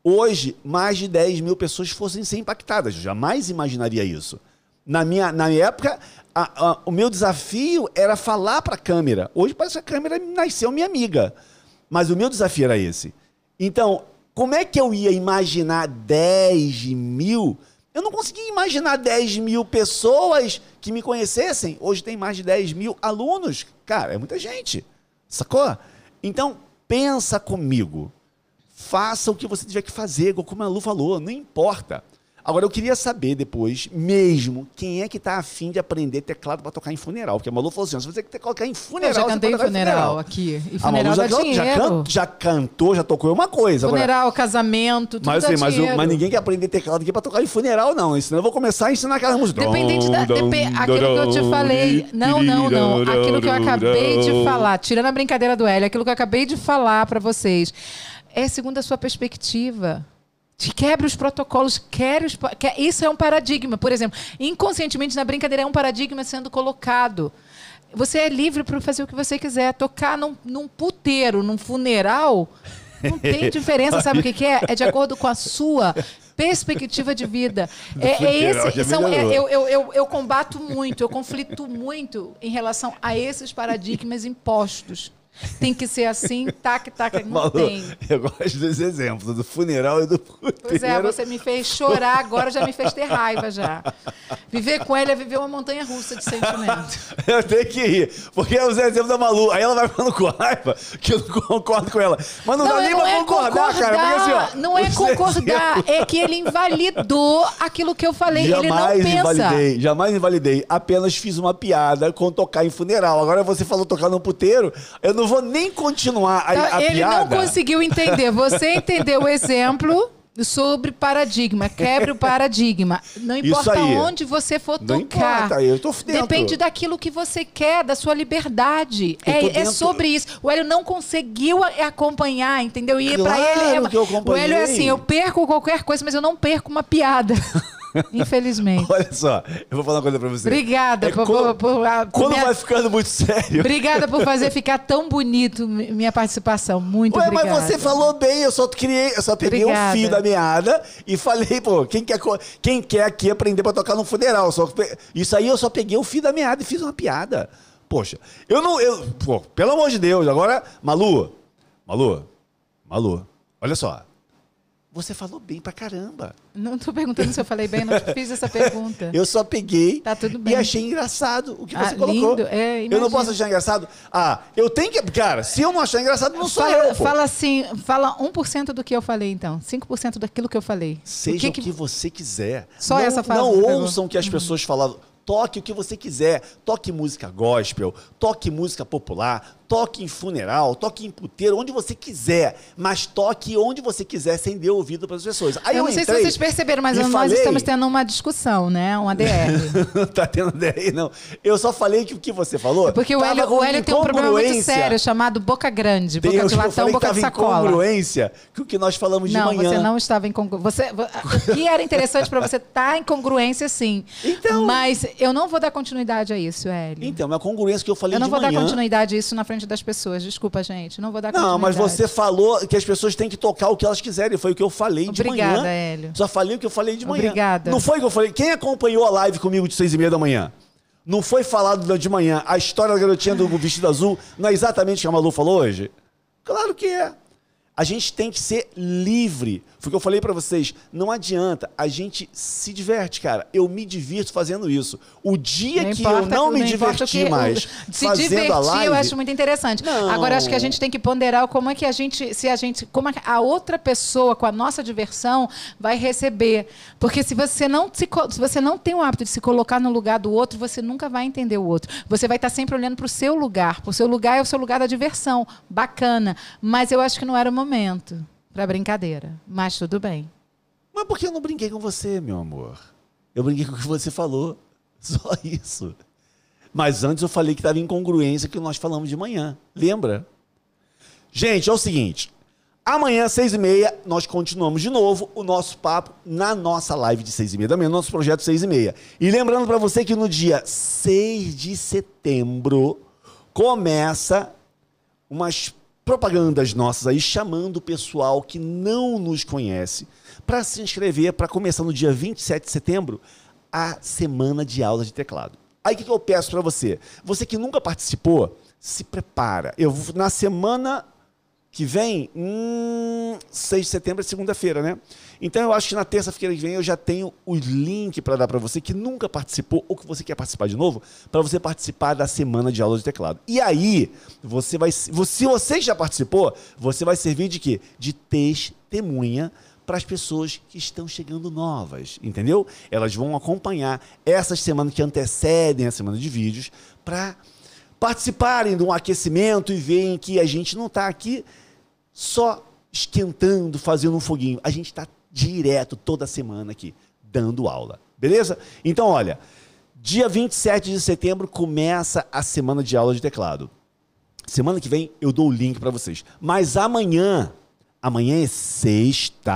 hoje mais de 10 mil pessoas fossem ser impactadas. Eu jamais imaginaria isso. Na minha, na minha época, a- a- o meu desafio era falar para a câmera. Hoje parece que a câmera nasceu minha amiga. Mas o meu desafio era esse. Então, como é que eu ia imaginar 10 mil? Eu não conseguia imaginar 10 mil pessoas que me conhecessem. Hoje tem mais de 10 mil alunos. Cara, é muita gente. Sacou? Então, pensa comigo. Faça o que você tiver que fazer, como a Lu falou, não importa. Agora, eu queria saber depois, mesmo, quem é que tá afim de aprender teclado para tocar em funeral. Porque a Malu falou assim: se você quer colocar em Eu funeral, já você cantei em tocar funeral aqui. E A funeral já, dinheiro. já, can- já cantou, já tocou uma coisa. Agora, Funeral, casamento, tudo mas, assim, mas, dinheiro. mas ninguém quer aprender teclado aqui para tocar em funeral, não. Senão eu vou começar a ensinar aquela música. Dependente da. depe- aquilo que eu te falei. Não, não, não. Aquilo que eu acabei de falar. Tirando a brincadeira do Hélio, aquilo que eu acabei de falar pra vocês. É segundo a sua perspectiva. Te quebra os protocolos, quer os, quer- isso é um paradigma. Por exemplo, inconscientemente na brincadeira é um paradigma sendo colocado. Você é livre para fazer o que você quiser. Tocar num, num puteiro, num funeral, não tem [laughs] diferença. Sabe o que, que é? É de acordo com a sua Perspectiva de vida. É, é esse, são, é, melhorou. eu, eu, eu, eu combato muito, eu conflito muito em relação a esses paradigmas impostos. Tem que ser assim, tac, tac, não Malu, tem. eu gosto dos exemplos, do funeral e do puteiro. Pois é, você me fez chorar, agora já me fez ter raiva já. Viver com ele é viver uma montanha russa de sentimento. [laughs] Eu tenho que rir, porque é os exemplos da Malu. Aí ela vai ficando com raiva, que eu não concordo com ela. Mas não, dá nem pra concordar, cara. Porque assim, ó, não é concordar, é que ele invalidou aquilo que eu falei. ele não Jamais pensa. invalidei, jamais invalidei. Apenas fiz uma piada com tocar em funeral. Agora você falou tocar no puteiro, eu não vou nem continuar a, Tá, a ele piada. não conseguiu entender. Você [laughs] entendeu o exemplo sobre paradigma. Quebre o paradigma. Não importa onde você for Não tocar. importa, eu tô dentro. Depende daquilo que você quer, da sua liberdade. É, é sobre isso. O Hélio não conseguiu acompanhar, entendeu? E Claro ele é, o Hélio é assim, eu perco qualquer coisa, mas eu não perco uma piada. [laughs] Infelizmente. [laughs] Olha só, eu vou falar uma coisa pra você. Obrigada É por, quando- por- a- Quando minha- vai ficando muito sério. Obrigada por fazer [laughs] ficar tão bonito mi- minha participação. Muito Ué, obrigada. mas você falou bem, eu só criei, eu só peguei Obrigada. um fio da meada e falei, pô, quem quer, quem quer aqui aprender pra tocar no funeral? Só isso aí eu só peguei o fio da meada e fiz uma piada. Poxa, eu não, eu, pô, pelo amor de Deus, agora, Malu, Malu, Malu, olha só, você falou bem pra caramba. Não estou perguntando se eu falei bem, não fiz essa pergunta. [laughs] Eu só peguei Tá e achei engraçado o que Ah, você colocou. lindo, é, eu não posso achar engraçado? Ah, eu tenho que. Cara, se eu não achar engraçado, não sou fala, eu. Pô. fala assim, fala 1% do que eu falei, então. 5% daquilo que eu falei. Seja o que, que- você quiser. Só não, essa frase Não que ouçam o que as pessoas falavam. Toque o que você quiser. Toque música gospel, toque música popular, toque em funeral, toque em puteiro, onde você quiser. Mas toque onde você quiser, sem dar ouvido para as pessoas. Aí eu eu, não sei se vocês perceberam, mas nós falei- estamos tendo uma discussão, né? Um ADR. não tá tendo ideia, não. Eu só falei que o que você falou. É Porque o Hélio, o Hélio tem um problema muito incongruência. sério chamado boca grande, boca eu de que latão, que boca de em sacola. congruência com o que nós falamos Não, de manhã. você não estava em congruência. Você, o que era interessante para você estar em congruência, sim. Então- Mas eu não vou dar continuidade a isso, Hélio. Então, é a congruência que eu falei eu não de vou manhã. dar continuidade a isso na frente das pessoas. Desculpa, gente. Não vou dar Não, mas você falou que as pessoas têm que tocar o que elas quiserem. Foi o que eu falei de Obrigada, manhã. Hélio. Só falei o que eu falei de manhã. Obrigada. Não foi o que eu falei. Quem acompanhou a live comigo de seis e meia da manhã? Não foi falado de manhã a história da garotinha do vestido azul? Não é exatamente o que a Malu falou hoje? Claro que é. A gente tem que ser livre. Foi o que eu falei pra vocês. Não adianta. A gente se diverte, cara. Eu me divirto fazendo isso. O dia Não que importa- eu não me importa o diverti que- mais [laughs] Se fazendo divertir, a live... eu acho muito interessante. Não. Agora, acho que a gente tem que ponderar como é que a gente, se a gente, como é que a outra pessoa com a nossa diversão vai receber. Porque se você não se, se você não tem o hábito de se colocar no lugar do outro, você nunca vai entender o outro. Você vai estar sempre olhando para o seu lugar. O seu lugar é o seu lugar da diversão. Bacana. Mas eu acho que não era o momento para brincadeira. Mas tudo bem. Mas por que eu não brinquei com você, meu amor? Eu brinquei com o que você falou. [laughs] Só isso. Mas antes eu falei que estava em incongruência que nós falamos de manhã. Lembra? Gente, é o seguinte. Amanhã, às seis e meia, nós continuamos de novo o nosso papo na nossa live de seis e meia da manhã, nosso projeto seis e meia. E lembrando para você que no dia 6 de setembro começa umas propagandas nossas aí chamando o pessoal que não nos conhece para se inscrever para começar no dia 27 de setembro a semana de aula de teclado. Aí o que que eu peço para você? Você que nunca participou, se prepara. Eu na semana que vem, hum, 6 de setembro é segunda-feira, né? Então eu acho que na terça-feira que vem eu já tenho o link para dar para você que nunca participou ou que você quer participar de novo, para você participar da semana de aula de teclado. E aí, você vai se você, você já participou, você vai servir de quê? De testemunha para as pessoas que estão chegando novas, entendeu? Elas vão acompanhar essas semanas que antecedem a semana de vídeos para participarem de um aquecimento e verem que a gente não está aqui só esquentando, fazendo um foguinho. A gente está direto toda semana aqui, dando aula. Beleza? Então, olha, dia 27 de setembro começa a semana de aula de teclado. Semana que vem eu dou o link para vocês. Mas amanhã, amanhã é sexta-feira.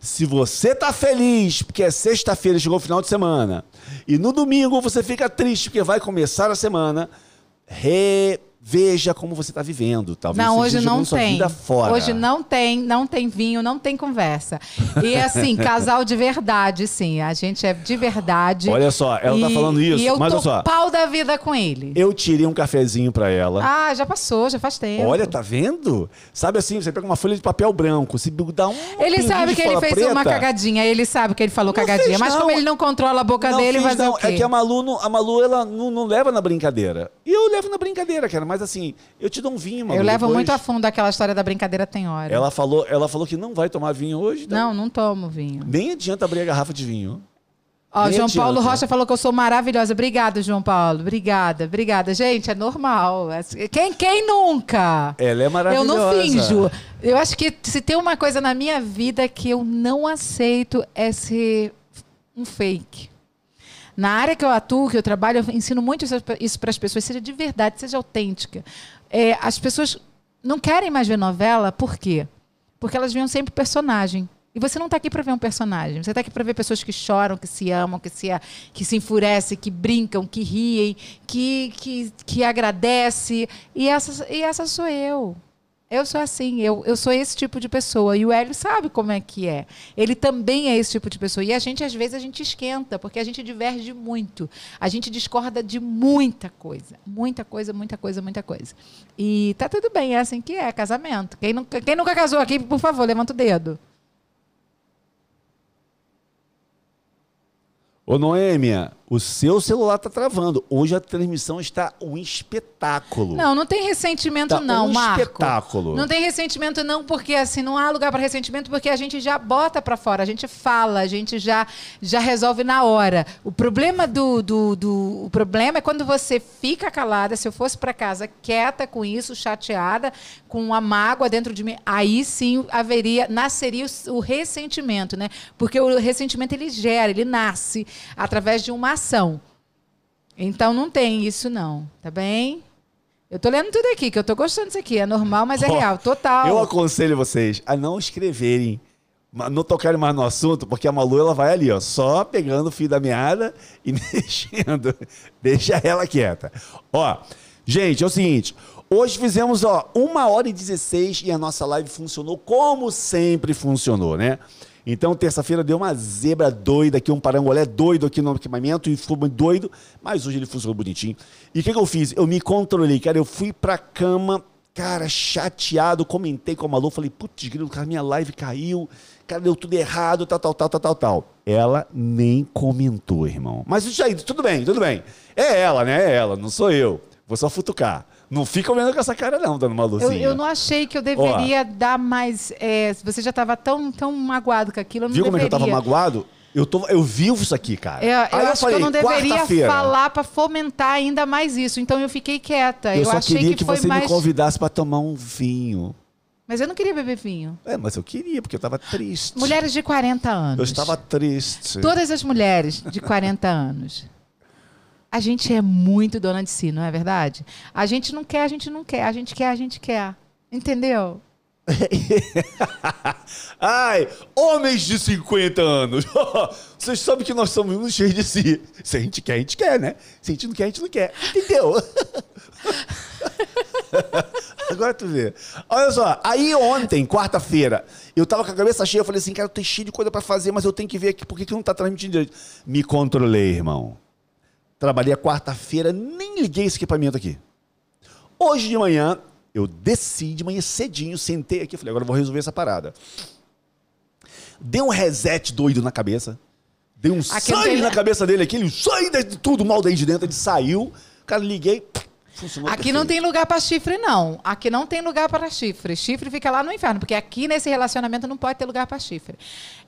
Se você tá feliz porque é sexta-feira, chegou o final de semana, e no domingo você fica triste porque vai começar a semana, Veja como você está vivendo. Talvez Não, você hoje não tem. vida fora. Hoje não tem, não tem vinho, não tem conversa. E assim, [laughs] casal de verdade, sim. A gente é de verdade. Olha só, ela tá E- falando isso, E eu mas tô olha só. pau da vida com ele. Eu tirei um cafezinho pra ela. Ah, já passou, já faz tempo. Olha, tá vendo? Sabe assim, você pega uma folha de papel branco, se dá um. Ele sabe que ele fez preta, uma cagadinha, ele sabe que ele falou Não cagadinha, mas não. como ele não controla a boca Não dele, fazer não. É que a Malu, a Malu ela não, não leva na brincadeira. E eu levo na brincadeira, cara. Mas assim, eu te dou um vinho, Malu. Eu levo depois. muito a fundo aquela história da brincadeira tem hora. Ela falou, ela falou que não vai tomar vinho hoje. tá? Não, não tomo vinho. Nem adianta abrir a garrafa de vinho. Ó, Nem João adianta. Paulo Rocha falou que eu sou maravilhosa. Obrigada, João Paulo. Obrigada, obrigada. Gente, é normal. Quem, quem nunca? Ela é Eu maravilhosa. não finjo. Eu acho que se tem uma coisa na minha vida que eu não aceito é ser um fake. Na área que eu atuo, que eu trabalho, eu ensino muito isso para as pessoas. Seja de verdade, seja autêntica. É, as pessoas não querem mais ver novela, por quê? Porque elas veem sempre personagem. E você não está aqui para ver um personagem. Você está aqui para ver pessoas que choram, que se amam, que se, que se enfurecem, que brincam, que riem, que, que, que agradece. E essa, e essa sou eu. Eu sou assim, eu, eu sou esse tipo de pessoa. E o Hélio sabe como é que é. Ele também é esse tipo de pessoa. E a gente, às vezes, a gente esquenta, porque a gente diverge muito. A gente discorda de muita coisa. Muita coisa, muita coisa, muita coisa. E tá tudo bem, é assim que é, casamento. Quem nunca, quem nunca casou aqui, por favor, levanta o dedo. Ô, Noêmia, o seu celular tá travando. Hoje a transmissão está um espetáculo. Não, não tem ressentimento, Tá não, um Marco. espetáculo. Não tem ressentimento, não, porque assim, não há lugar para ressentimento, porque a gente já bota para fora, a gente fala, a gente já, já resolve na hora. O problema do, do, do- o problema é quando você fica calada. Se eu fosse para casa quieta com isso, chateada, com uma mágoa dentro de mim, aí sim haveria, nasceria o, o ressentimento, né? Porque o ressentimento ele gera, ele nasce através de uma ação. Então não tem isso não, tá bem? Eu tô lendo tudo aqui, que eu tô gostando disso aqui. É normal, mas é Ó, real, total. Eu aconselho vocês a não escreverem, não tocarem mais no assunto, porque a Malu ela vai ali, ó, só pegando o fio da meada e [laughs] mexendo. Deixa ela quieta. Ó, gente, é o seguinte. Hoje fizemos, ó, uma hora e 16 e a nossa live funcionou como sempre funcionou, né? Então, terça-feira deu uma zebra doida aqui, um parangolé doido aqui no equipamento e ficou muito doido, mas hoje ele funcionou bonitinho. E o que, que eu fiz? Eu me controlei, cara, eu fui pra cama, cara, chateado, comentei com a Malu, falei, putz, grilo, cara, minha live caiu, cara, deu tudo errado, tal, tal, tal, tal, tal, tal. Ela nem comentou, irmão. Mas isso aí, tudo bem, tudo bem. É ela, né? É ela, não sou eu. Vou só futucar. Não fica olhando com essa cara, não, dando uma Eu, luzinha. eu não achei que eu deveria dar mais. é, você já estava tão, tão magoado com aquilo, eu não Viu como é que deveria. eu tava magoado? Eu, tô, eu vivo isso aqui, cara. É, eu Aí acho falei, que eu não deveria falar para fomentar ainda mais isso. Então eu fiquei quieta. Eu, Eu, só achei queria que, que, você mais. me convidasse pra tomar um vinho. Mas eu não queria beber vinho. É, mas eu queria, porque eu tava triste. Mulheres de 40 anos. Eu estava triste. Todas as mulheres de 40 anos. A gente é muito dona de si, não é verdade? A gente não quer, a gente não quer. A gente quer, a gente quer. Entendeu? [laughs] Ai, homens de 50 anos. [laughs] Vocês sabem que nós somos uns cheios de si. Se a gente quer, a gente quer, né? Se a gente não quer, a gente não quer. Entendeu? [laughs] Agora tu vê. Olha só, aí ontem, quarta-feira, eu tava com a cabeça cheia, eu falei assim, cara, eu tenho cheio de coisa pra fazer, mas eu tenho que ver aqui por que que não tá transmitindo direito. Me controlei, irmão. Trabalhei a quarta-feira, nem liguei esse equipamento aqui. Hoje de manhã, eu desci de manhã cedinho, sentei aqui, falei, agora eu vou resolver essa parada. Dei um reset doido na cabeça. Dei um não sangue tem- na cabeça dele aqui, ele sai de tudo mal daí de dentro, ele saiu. Cara, liguei, funcionou Aqui não perfeito. tem lugar para chifre, não. Aqui não tem lugar para chifre. Chifre fica lá no inferno, porque aqui nesse relacionamento não pode ter lugar para chifre.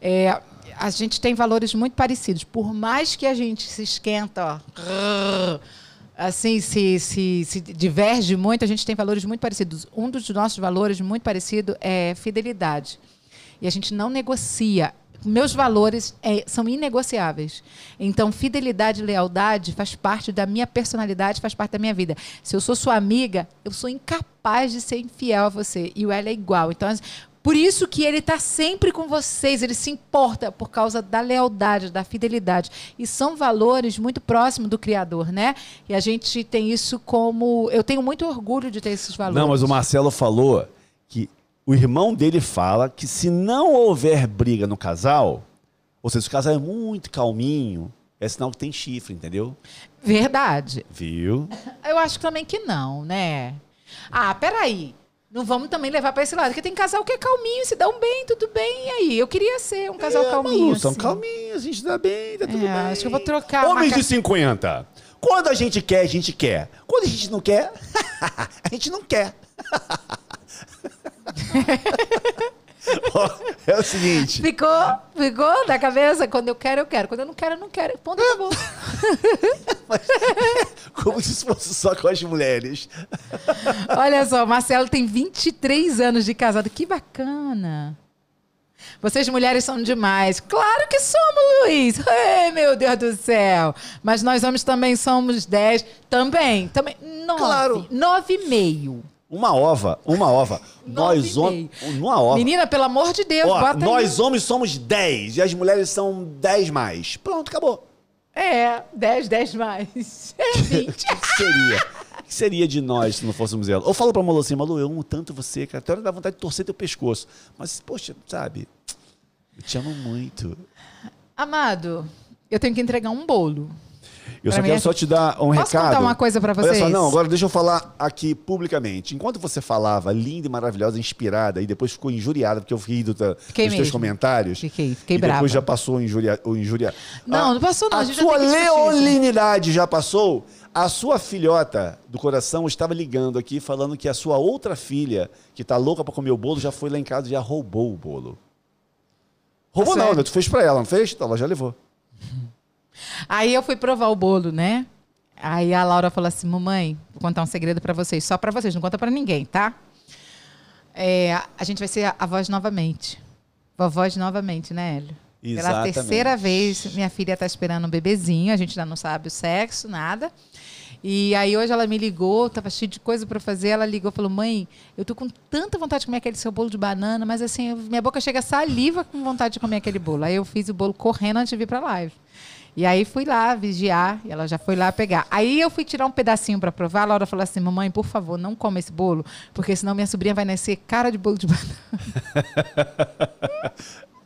É, a gente tem valores muito parecidos. Por mais que a gente se esquenta, ó, assim, se, se, se diverge muito, a gente tem valores muito parecidos. Um dos nossos valores muito parecido é fidelidade. E a gente não negocia. Meus valores é, são inegociáveis. Então, fidelidade e lealdade faz parte da minha personalidade, faz parte da minha vida. Se eu sou sua amiga, eu sou incapaz de ser infiel a você. E o ela é igual. Então, Por isso que ele está sempre com vocês, ele se importa por causa da lealdade, da fidelidade. E são valores muito próximos do Criador, né? E a gente tem isso como. Eu tenho muito orgulho de ter esses valores. Não, mas o Marcelo falou que o irmão dele fala que se não houver briga no casal, ou seja, se o casal é muito calminho, é sinal que tem chifre, entendeu? Verdade. Viu? Eu acho também que não, né? Ah, peraí. Não vamos também levar pra esse lado, porque tem casal que é calminho, se dão bem, tudo bem. E aí? Eu queria ser um casal É, calminho. Malu, são assim. calminhos, a gente dá bem, tá tudo É, bem. acho que eu vou trocar Homens de 50. Quando a gente quer, a gente quer. Quando a gente não quer, [laughs] a gente não quer. [laughs] [laughs] É o seguinte. Ficou, ficou na cabeça? Quando eu quero, eu quero. Quando eu não quero, eu não quero. Ponto, acabou. [laughs] Como se fosse só com as mulheres. [laughs] Olha só, Marcelo tem 23 anos de casado. Que bacana. Vocês mulheres são demais. Claro que somos, Luiz. Ai, meu Deus do céu. Mas nós homens também somos 10. Também. Também. 9. Claro. 9,5. Uma ova, uma ova. [laughs] Nós Nove homens. Uma ova. Menina, pelo amor de Deus, Ó, nós aí. homens somos 10 e as mulheres são 10 mais. Pronto, acabou. É, 10, 10 mais. [laughs] É 20. O que seria? O que seria de nós se não fôssemos ela? Ou falo pra Malu assim, Malu, eu amo tanto você, cara. Até hora dá vontade de torcer teu pescoço. Mas, poxa, sabe? Eu te amo muito. Amado, eu tenho que entregar um bolo. Eu Pra só quero é- só te dar um Posso recado. contar uma coisa pra Olha só, vocês? não, agora deixa eu falar aqui publicamente. Enquanto você falava, linda e maravilhosa, inspirada, e depois ficou injuriada, porque eu ri do, ta- dos Fiquei teus comentários. Fiquei, fiquei e brava. depois já passou o injuria, o injuria. Não, Ah, não passou não, a A sua leolinidade já passou? A sua filhota do coração estava ligando aqui, falando que a sua outra filha, que tá louca pra comer o bolo, já foi lá em casa e já roubou o bolo. Roubou Tá não, né? Tu fez pra ela, não fez? Então, ela já levou. Aí eu fui provar o bolo, né? Aí a Laura falou assim: Mamãe, vou contar um segredo pra vocês, só pra vocês, não conta pra ninguém, tá? É, a gente vai ser avós novamente. Vovós novamente, né, Hélio? Pela Exatamente. terceira vez, minha filha tá esperando um bebezinho, a gente ainda não sabe o sexo, nada. E aí hoje ela me ligou, tava cheio de coisa pra fazer, ela ligou e falou: "Mãe, eu tô com tanta vontade de comer aquele seu bolo de banana, mas assim, minha boca chega saliva com vontade de comer aquele bolo". Aí eu fiz o bolo correndo antes de vir pra live. E aí fui lá vigiar, e ela já foi lá pegar. Aí eu fui tirar um pedacinho pra provar, a Laura falou assim: "Mamãe, por favor, não coma esse bolo, porque senão minha sobrinha vai nascer cara de bolo de banana".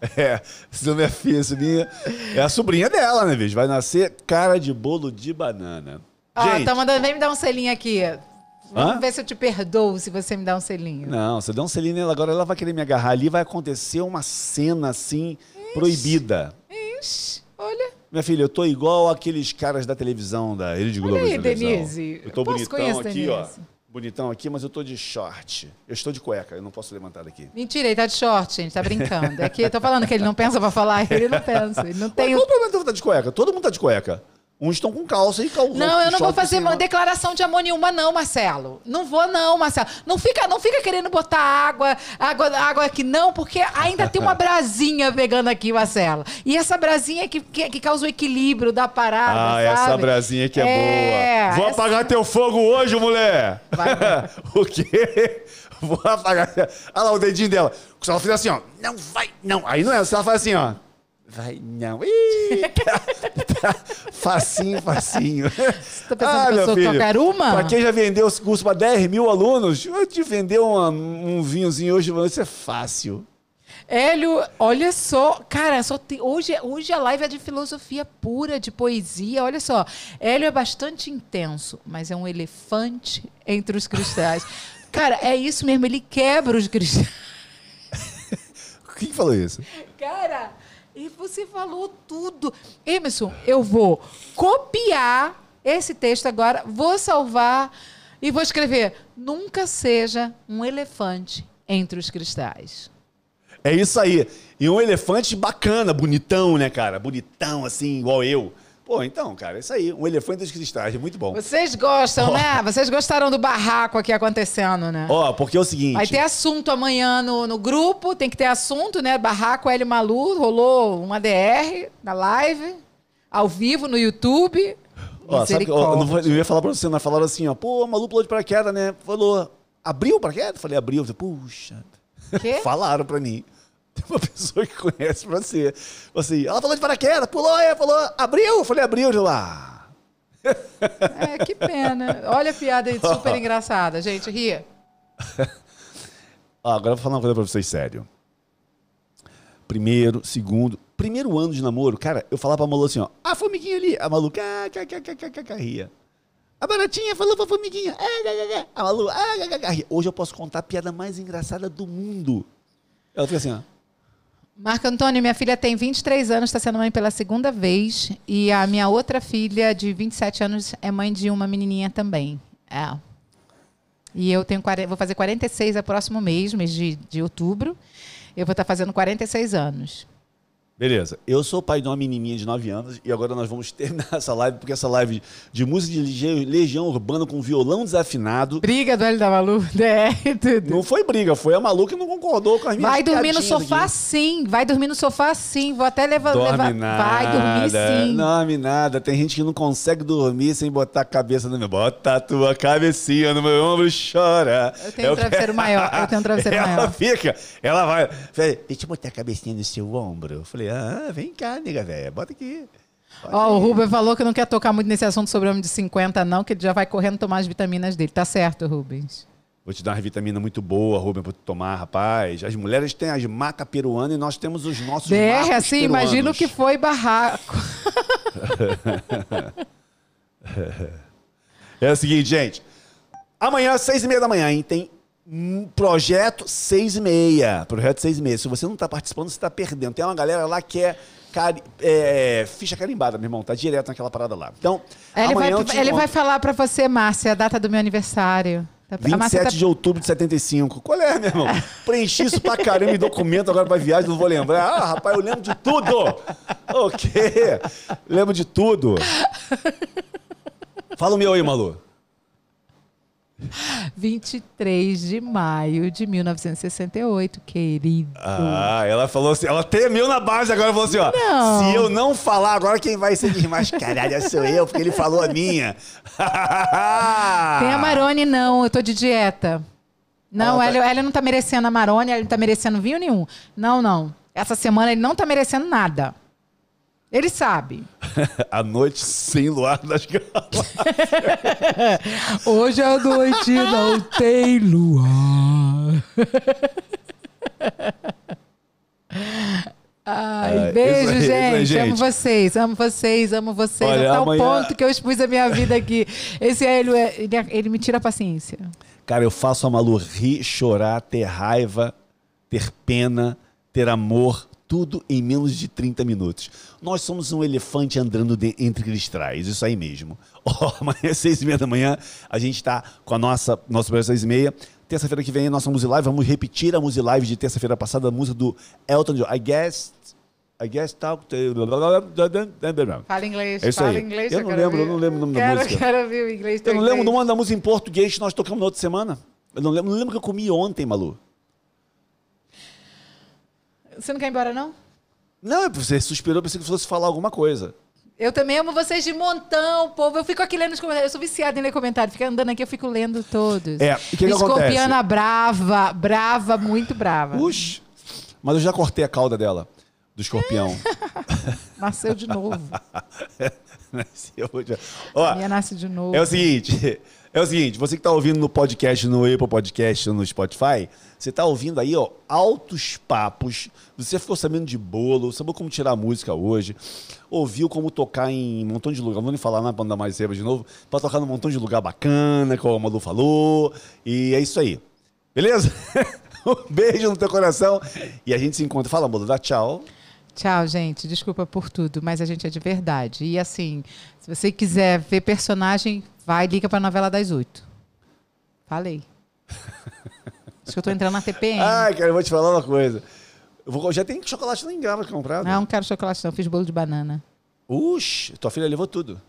[laughs] É, senão minha filha, sobrinha, é a sobrinha dela, né, bicho? Vai nascer cara de bolo de banana. Ó, Gente, tá mandando, vem me dar um selinho aqui. Vamos Hã? ver se eu te perdoo se você me dá um selinho. não, você dá um selinho nela agora, ela vai querer me agarrar ali, vai acontecer uma cena assim, proibida. Ixi, olha. Minha filha, eu tô igual aqueles caras da televisão, da Rede Globo Olha aí, de televisão. Denise. Eu tô Eu bonitão aqui, ó. Denise. Bonitão aqui, mas eu tô de short. Eu estou de cueca, eu não posso levantar daqui. Mentira, ele tá de short, gente, tá brincando. É que eu tô falando que ele não pensa pra falar, ele não pensa. Ele não tem. Mas qual o problema de eu estar de cueca? Todo mundo tá de cueca. Uns estão com calça e calça. Não, eu não vou fazer uma uma declaração de amor nenhuma, não, Marcelo. Não vou, não, Marcelo. Não fica, não fica querendo botar água, água, água aqui, não, porque ainda tem uma [laughs] brasinha pegando aqui, Marcelo. E essa brasinha é que, que, que causa o equilíbrio da parada. Ah, sabe? essa brasinha que é, boa. Vou essa- apagar teu fogo hoje, mulher. Vai. [laughs] o quê? Vou apagar. Olha lá o dedinho dela. Se ela fizer assim, ó. Não vai, não. Aí não é. Se ela faz assim, ó. Vai, não. Ih, tá, tá. Facinho, facinho. tá pensando que eu sou qualquer uma? Pra quem já vendeu esse curso pra 10 mil alunos, eu te vender uma- um vinhozinho hoje, isso é fácil. Hélio, olha só, cara, só tem, hoje, hoje a live é de filosofia pura, de poesia. Olha só, Hélio é bastante intenso, mas é um elefante entre os cristais. [laughs] Cara, é isso mesmo, ele quebra os cristais. Quem que falou isso? Cara, e você falou tudo. Emerson, eu vou copiar esse texto agora, vou salvar e vou escrever: nunca seja um elefante entre os cristais. É isso aí. E um elefante bacana, bonitão, né, cara? Bonitão, assim, igual eu. Pô, então, cara, é isso aí. Um elefante dos cristais, muito bom. Vocês gostam, né? Vocês gostaram do barraco aqui acontecendo, né? Ó, porque é o seguinte. Vai ter assunto amanhã no, no grupo, tem que ter assunto, né? Barraco L Malu, rolou uma DR na live, ao vivo no YouTube. Ó, sabe, que- eu, não eu ia falar pra você, mas falaram assim, ó, pô, Malu pulou de paraquedas, né? Falou, abriu o paraquedas? Falei, abriu. Eu falei, puxa. Quê? [laughs] Falaram pra mim. Tem uma pessoa que conhece você. Assim, ela falou de paraquedas, pulou, é, falou, abriu. Eu falei, abriu, eu lá. É, que pena. Olha a piada aí, super [laughs] engraçada. Gente, ria. Ah, agora eu vou falar uma coisa pra vocês sério. Primeiro, segundo, primeiro ano de namoro, cara, eu falava pra Malu assim, ó, a formiguinha ali, a Malu, cá, cá, cá, cá, cá, cá, cá, ria. A baratinha falou pra formiguinha, ah, a Malu, ah, cá, cá, cá, ria. Hoje eu posso contar a piada mais engraçada do mundo. Ela fica assim, ó. Marco Antônio, minha filha tem 23 anos, está sendo mãe pela segunda vez. E a minha outra filha, de 27 anos, é mãe de uma menininha também. É. E eu tenho 40, vou fazer 46 no próximo mês, mês de, de outubro. Eu vou estar fazendo 46 anos. Beleza, eu sou pai de uma menininha de 9 anos e agora nós vamos [laughs] terminar essa live, porque essa live de música de Legião, Urbana com violão desafinado. Briga do L da Malu, DR, [laughs] tudo. Não foi briga, foi a Malu que não concordou com as minhas Vai dormir no sofá aqui. sim, vai dormir no sofá sim. Vou até levar. Dorme levar... nada. Vai dormir sim. Dorme nada. Tem gente que não consegue dormir sem botar a cabeça no meu. Bota a tua cabecinha no meu ombro e chora. Eu tenho um travesseiro maior, eu tenho um travesseiro [laughs] ela maior. fica, ela vai. Deixa eu botar a cabecinha no seu ombro. Eu falei, ah, vem cá, nega velha, bota aqui. Ó, o aí. Rubem falou que não quer tocar muito nesse assunto sobre homem de 50, não, que ele já vai correndo tomar as vitaminas dele. Tá certo, Rubens. Vou te dar uma vitamina muito boa, Rubem, pra tu tomar, rapaz. As mulheres têm as macas peruanas e nós temos os nossos DR, marcos assim, peruanos. imagina o que foi barraco. [laughs] É o seguinte, gente. Amanhã, seis e meia da manhã, hein, tem projeto seis e meia. Projeto seis e meia. Se você não tá participando, você tá perdendo. Tem uma galera lá que é, cari- é, ficha carimbada, meu irmão. Tá direto naquela parada lá. Então, Ele, vai, ele vai falar pra você, Márcia, a data do meu aniversário. Tá- a 27 Márcia tá- de outubro de 75. Qual é, meu irmão? [laughs] Preenchi isso pra caramba em documento agora pra viagem, não vou lembrar. Ah, rapaz, eu lembro de tudo. O quê? Lembro de tudo. Fala o meu aí, Malu. 23 de maio de 1968, querido. Ah, ela falou assim, ela tremeu na base agora, falou assim, ó. Não. Se eu não falar agora, quem vai ser desmascarada sou eu, porque ele falou a minha. [laughs] Tem a Marone, não, eu tô de dieta. Não, Ela tá- Hélio não tá merecendo a Marone, ele não tá merecendo vinho nenhum. Não, não. Essa semana ele não tá merecendo nada. Ele sabe. [laughs] A noite sem luar das galas. [laughs] Hoje à noite [laughs] não tem luar. Ai, Ai, beijo, aí, aí, gente. Amo gente. vocês, amo vocês, amo vocês. Olha, Até amanhã- o ponto que eu expus a minha vida aqui. Esse Hélio, é- ele, ele me tira a paciência. Cara, eu faço a Malu rir, chorar, ter raiva, ter pena, ter amor, tudo em menos de 30 minutos. Nós somos um elefante andando de- entre cristrais, isso aí mesmo. [laughs] Ó, amanhã, seis e meia da manhã, a gente está com a nossa, nosso projeto seis e meia. Terça-feira que vem, a nossa Music Live, vamos repetir a Music Live de terça-feira passada, a música do Elton John. I guess... I guess talk to... Fala inglês, É isso fala aí. inglês. Eu não lembro, eu não lembro o nome da quero, música. Quero ouvir o inglês. Eu não lembro o inglês. nome da música em português que nós tocamos na outra semana. Eu não lembro, não lembro que eu comi ontem, Malu. Você não quer ir embora, não? Não, você suspirou, pensei que fosse falar alguma coisa. Eu também amo vocês de montão, povo. Eu fico aqui lendo os comentários. Eu sou viciada em ler comentário. Fica andando aqui, eu fico lendo todos. É, o que que Escorpiana brava, brava, muito brava. Puxa. Mas eu já cortei a cauda dela, do escorpião. [laughs] Nasceu de novo. [laughs] Nasceu já. Ó, Minha nasce de novo. é o seguinte, é o seguinte, você que está ouvindo no podcast, no Apple Podcast, no Spotify, você está ouvindo aí, ó, altos papos. Você ficou sabendo de bolo, sabeu como tirar música hoje, ouviu como tocar em um montão de lugar. Não vou nem falar para não dar mais zebra de novo, para tocar num montão de lugar bacana, como a Malu falou. E é isso aí. Beleza? [laughs] um beijo no teu coração e a gente se encontra. Fala, Malu, dá tchau. Tchau, gente. Desculpa por tudo, mas a gente é de verdade. E assim, se você quiser ver personagem, vai liga pra novela das oito. Falei. [laughs] Acho que eu tô entrando na TPM. Ai, cara, eu vou te falar uma coisa. Eu vou- já tem chocolate lá em Gama comprado. Não, não quero chocolate, não. Fiz bolo de banana. Uxi, tua filha levou tudo.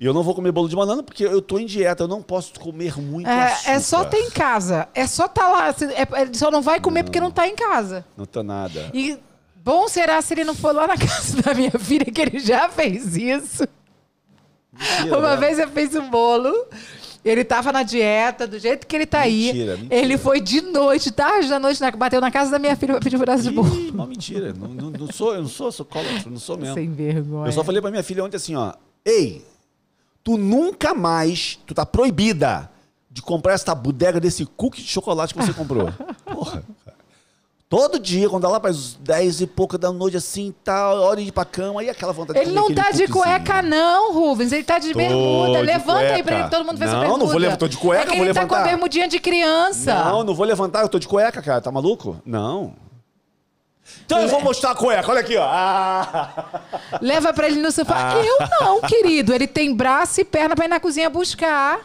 E eu não vou comer bolo de banana porque eu tô em dieta, eu não posso comer muito açúcar. É, é só ter em casa. É só tá lá. É- Ele só não vai comer porque não tá em casa. Não tá nada. E bom será se ele não for lá na [laughs] casa da minha filha, que ele já fez isso. Mentira, Uma né? vez eu fiz um bolo Ele tava na dieta, do jeito que ele tá Mentira, aí. mentira. Ele foi de noite, tarde da noite, bateu na casa da minha filha pra pedir um pedaço de bolo. Uma mentira. Não, não- não sou, eu não sou, sou colómetro, não sou mesmo. Sem vergonha. Eu só falei pra minha filha ontem assim, ó. Ei, tu nunca mais, tu tá proibida de comprar essa bodega desse cookie de chocolate que você comprou. [laughs] Porra. Todo dia, quando dá lá para as 10 e pouca da noite, assim, tá, hora de ir pra cama, aí aquela vontade Ele de não comer tá de cueca, não, Rubens. Ele tá de Tô bermuda. de Levanta aí cueca. pra ele, que todo mundo fez Não, essa não bermuda. vou levantar, tô de cueca, é que vou ele tá com a levantar. bermudinha de criança. Não, não vou levantar, eu tô de cueca, cara. Tá maluco? Não. Então eu vou mostrar a cueca, olha aqui, ó. Ah. Leva pra ele no sofá. Eu não, querido. Ele tem braço e perna pra ir na cozinha buscar.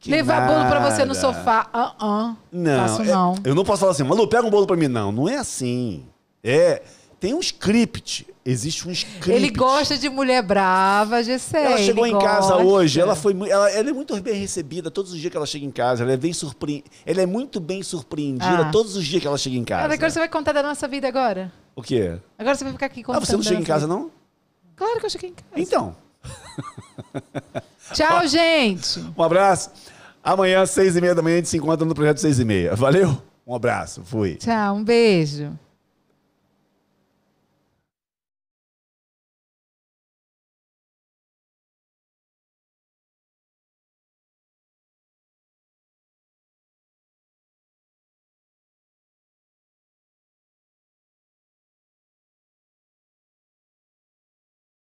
Que Levar bolo pra você no nada. sofá. Ah, ah. Não, Faço é- não. eu não posso falar assim, Malu, pega um bolo pra mim. Não, não é assim. É, tem um script. Existe um script. Ele gosta de mulher brava, Gessé. Ela chegou em casa gosta. hoje, ela foi ela, ela é muito bem recebida todos os dias que ela chega em casa. Ela é bem surpre... ela é muito bem surpreendida Ah. todos os dias que ela chega em casa. Agora você vai contar da nossa vida agora? O quê? Agora você vai ficar aqui Ah, contando. você não chega em casa, não? Claro que eu cheguei em casa. Então, Tchau, [laughs] gente. um abraço. Amanhã, seis e meia da manhã, a gente se encontra no Projeto Seis e meia. Valeu? Um abraço, fui. Tchau, um beijo.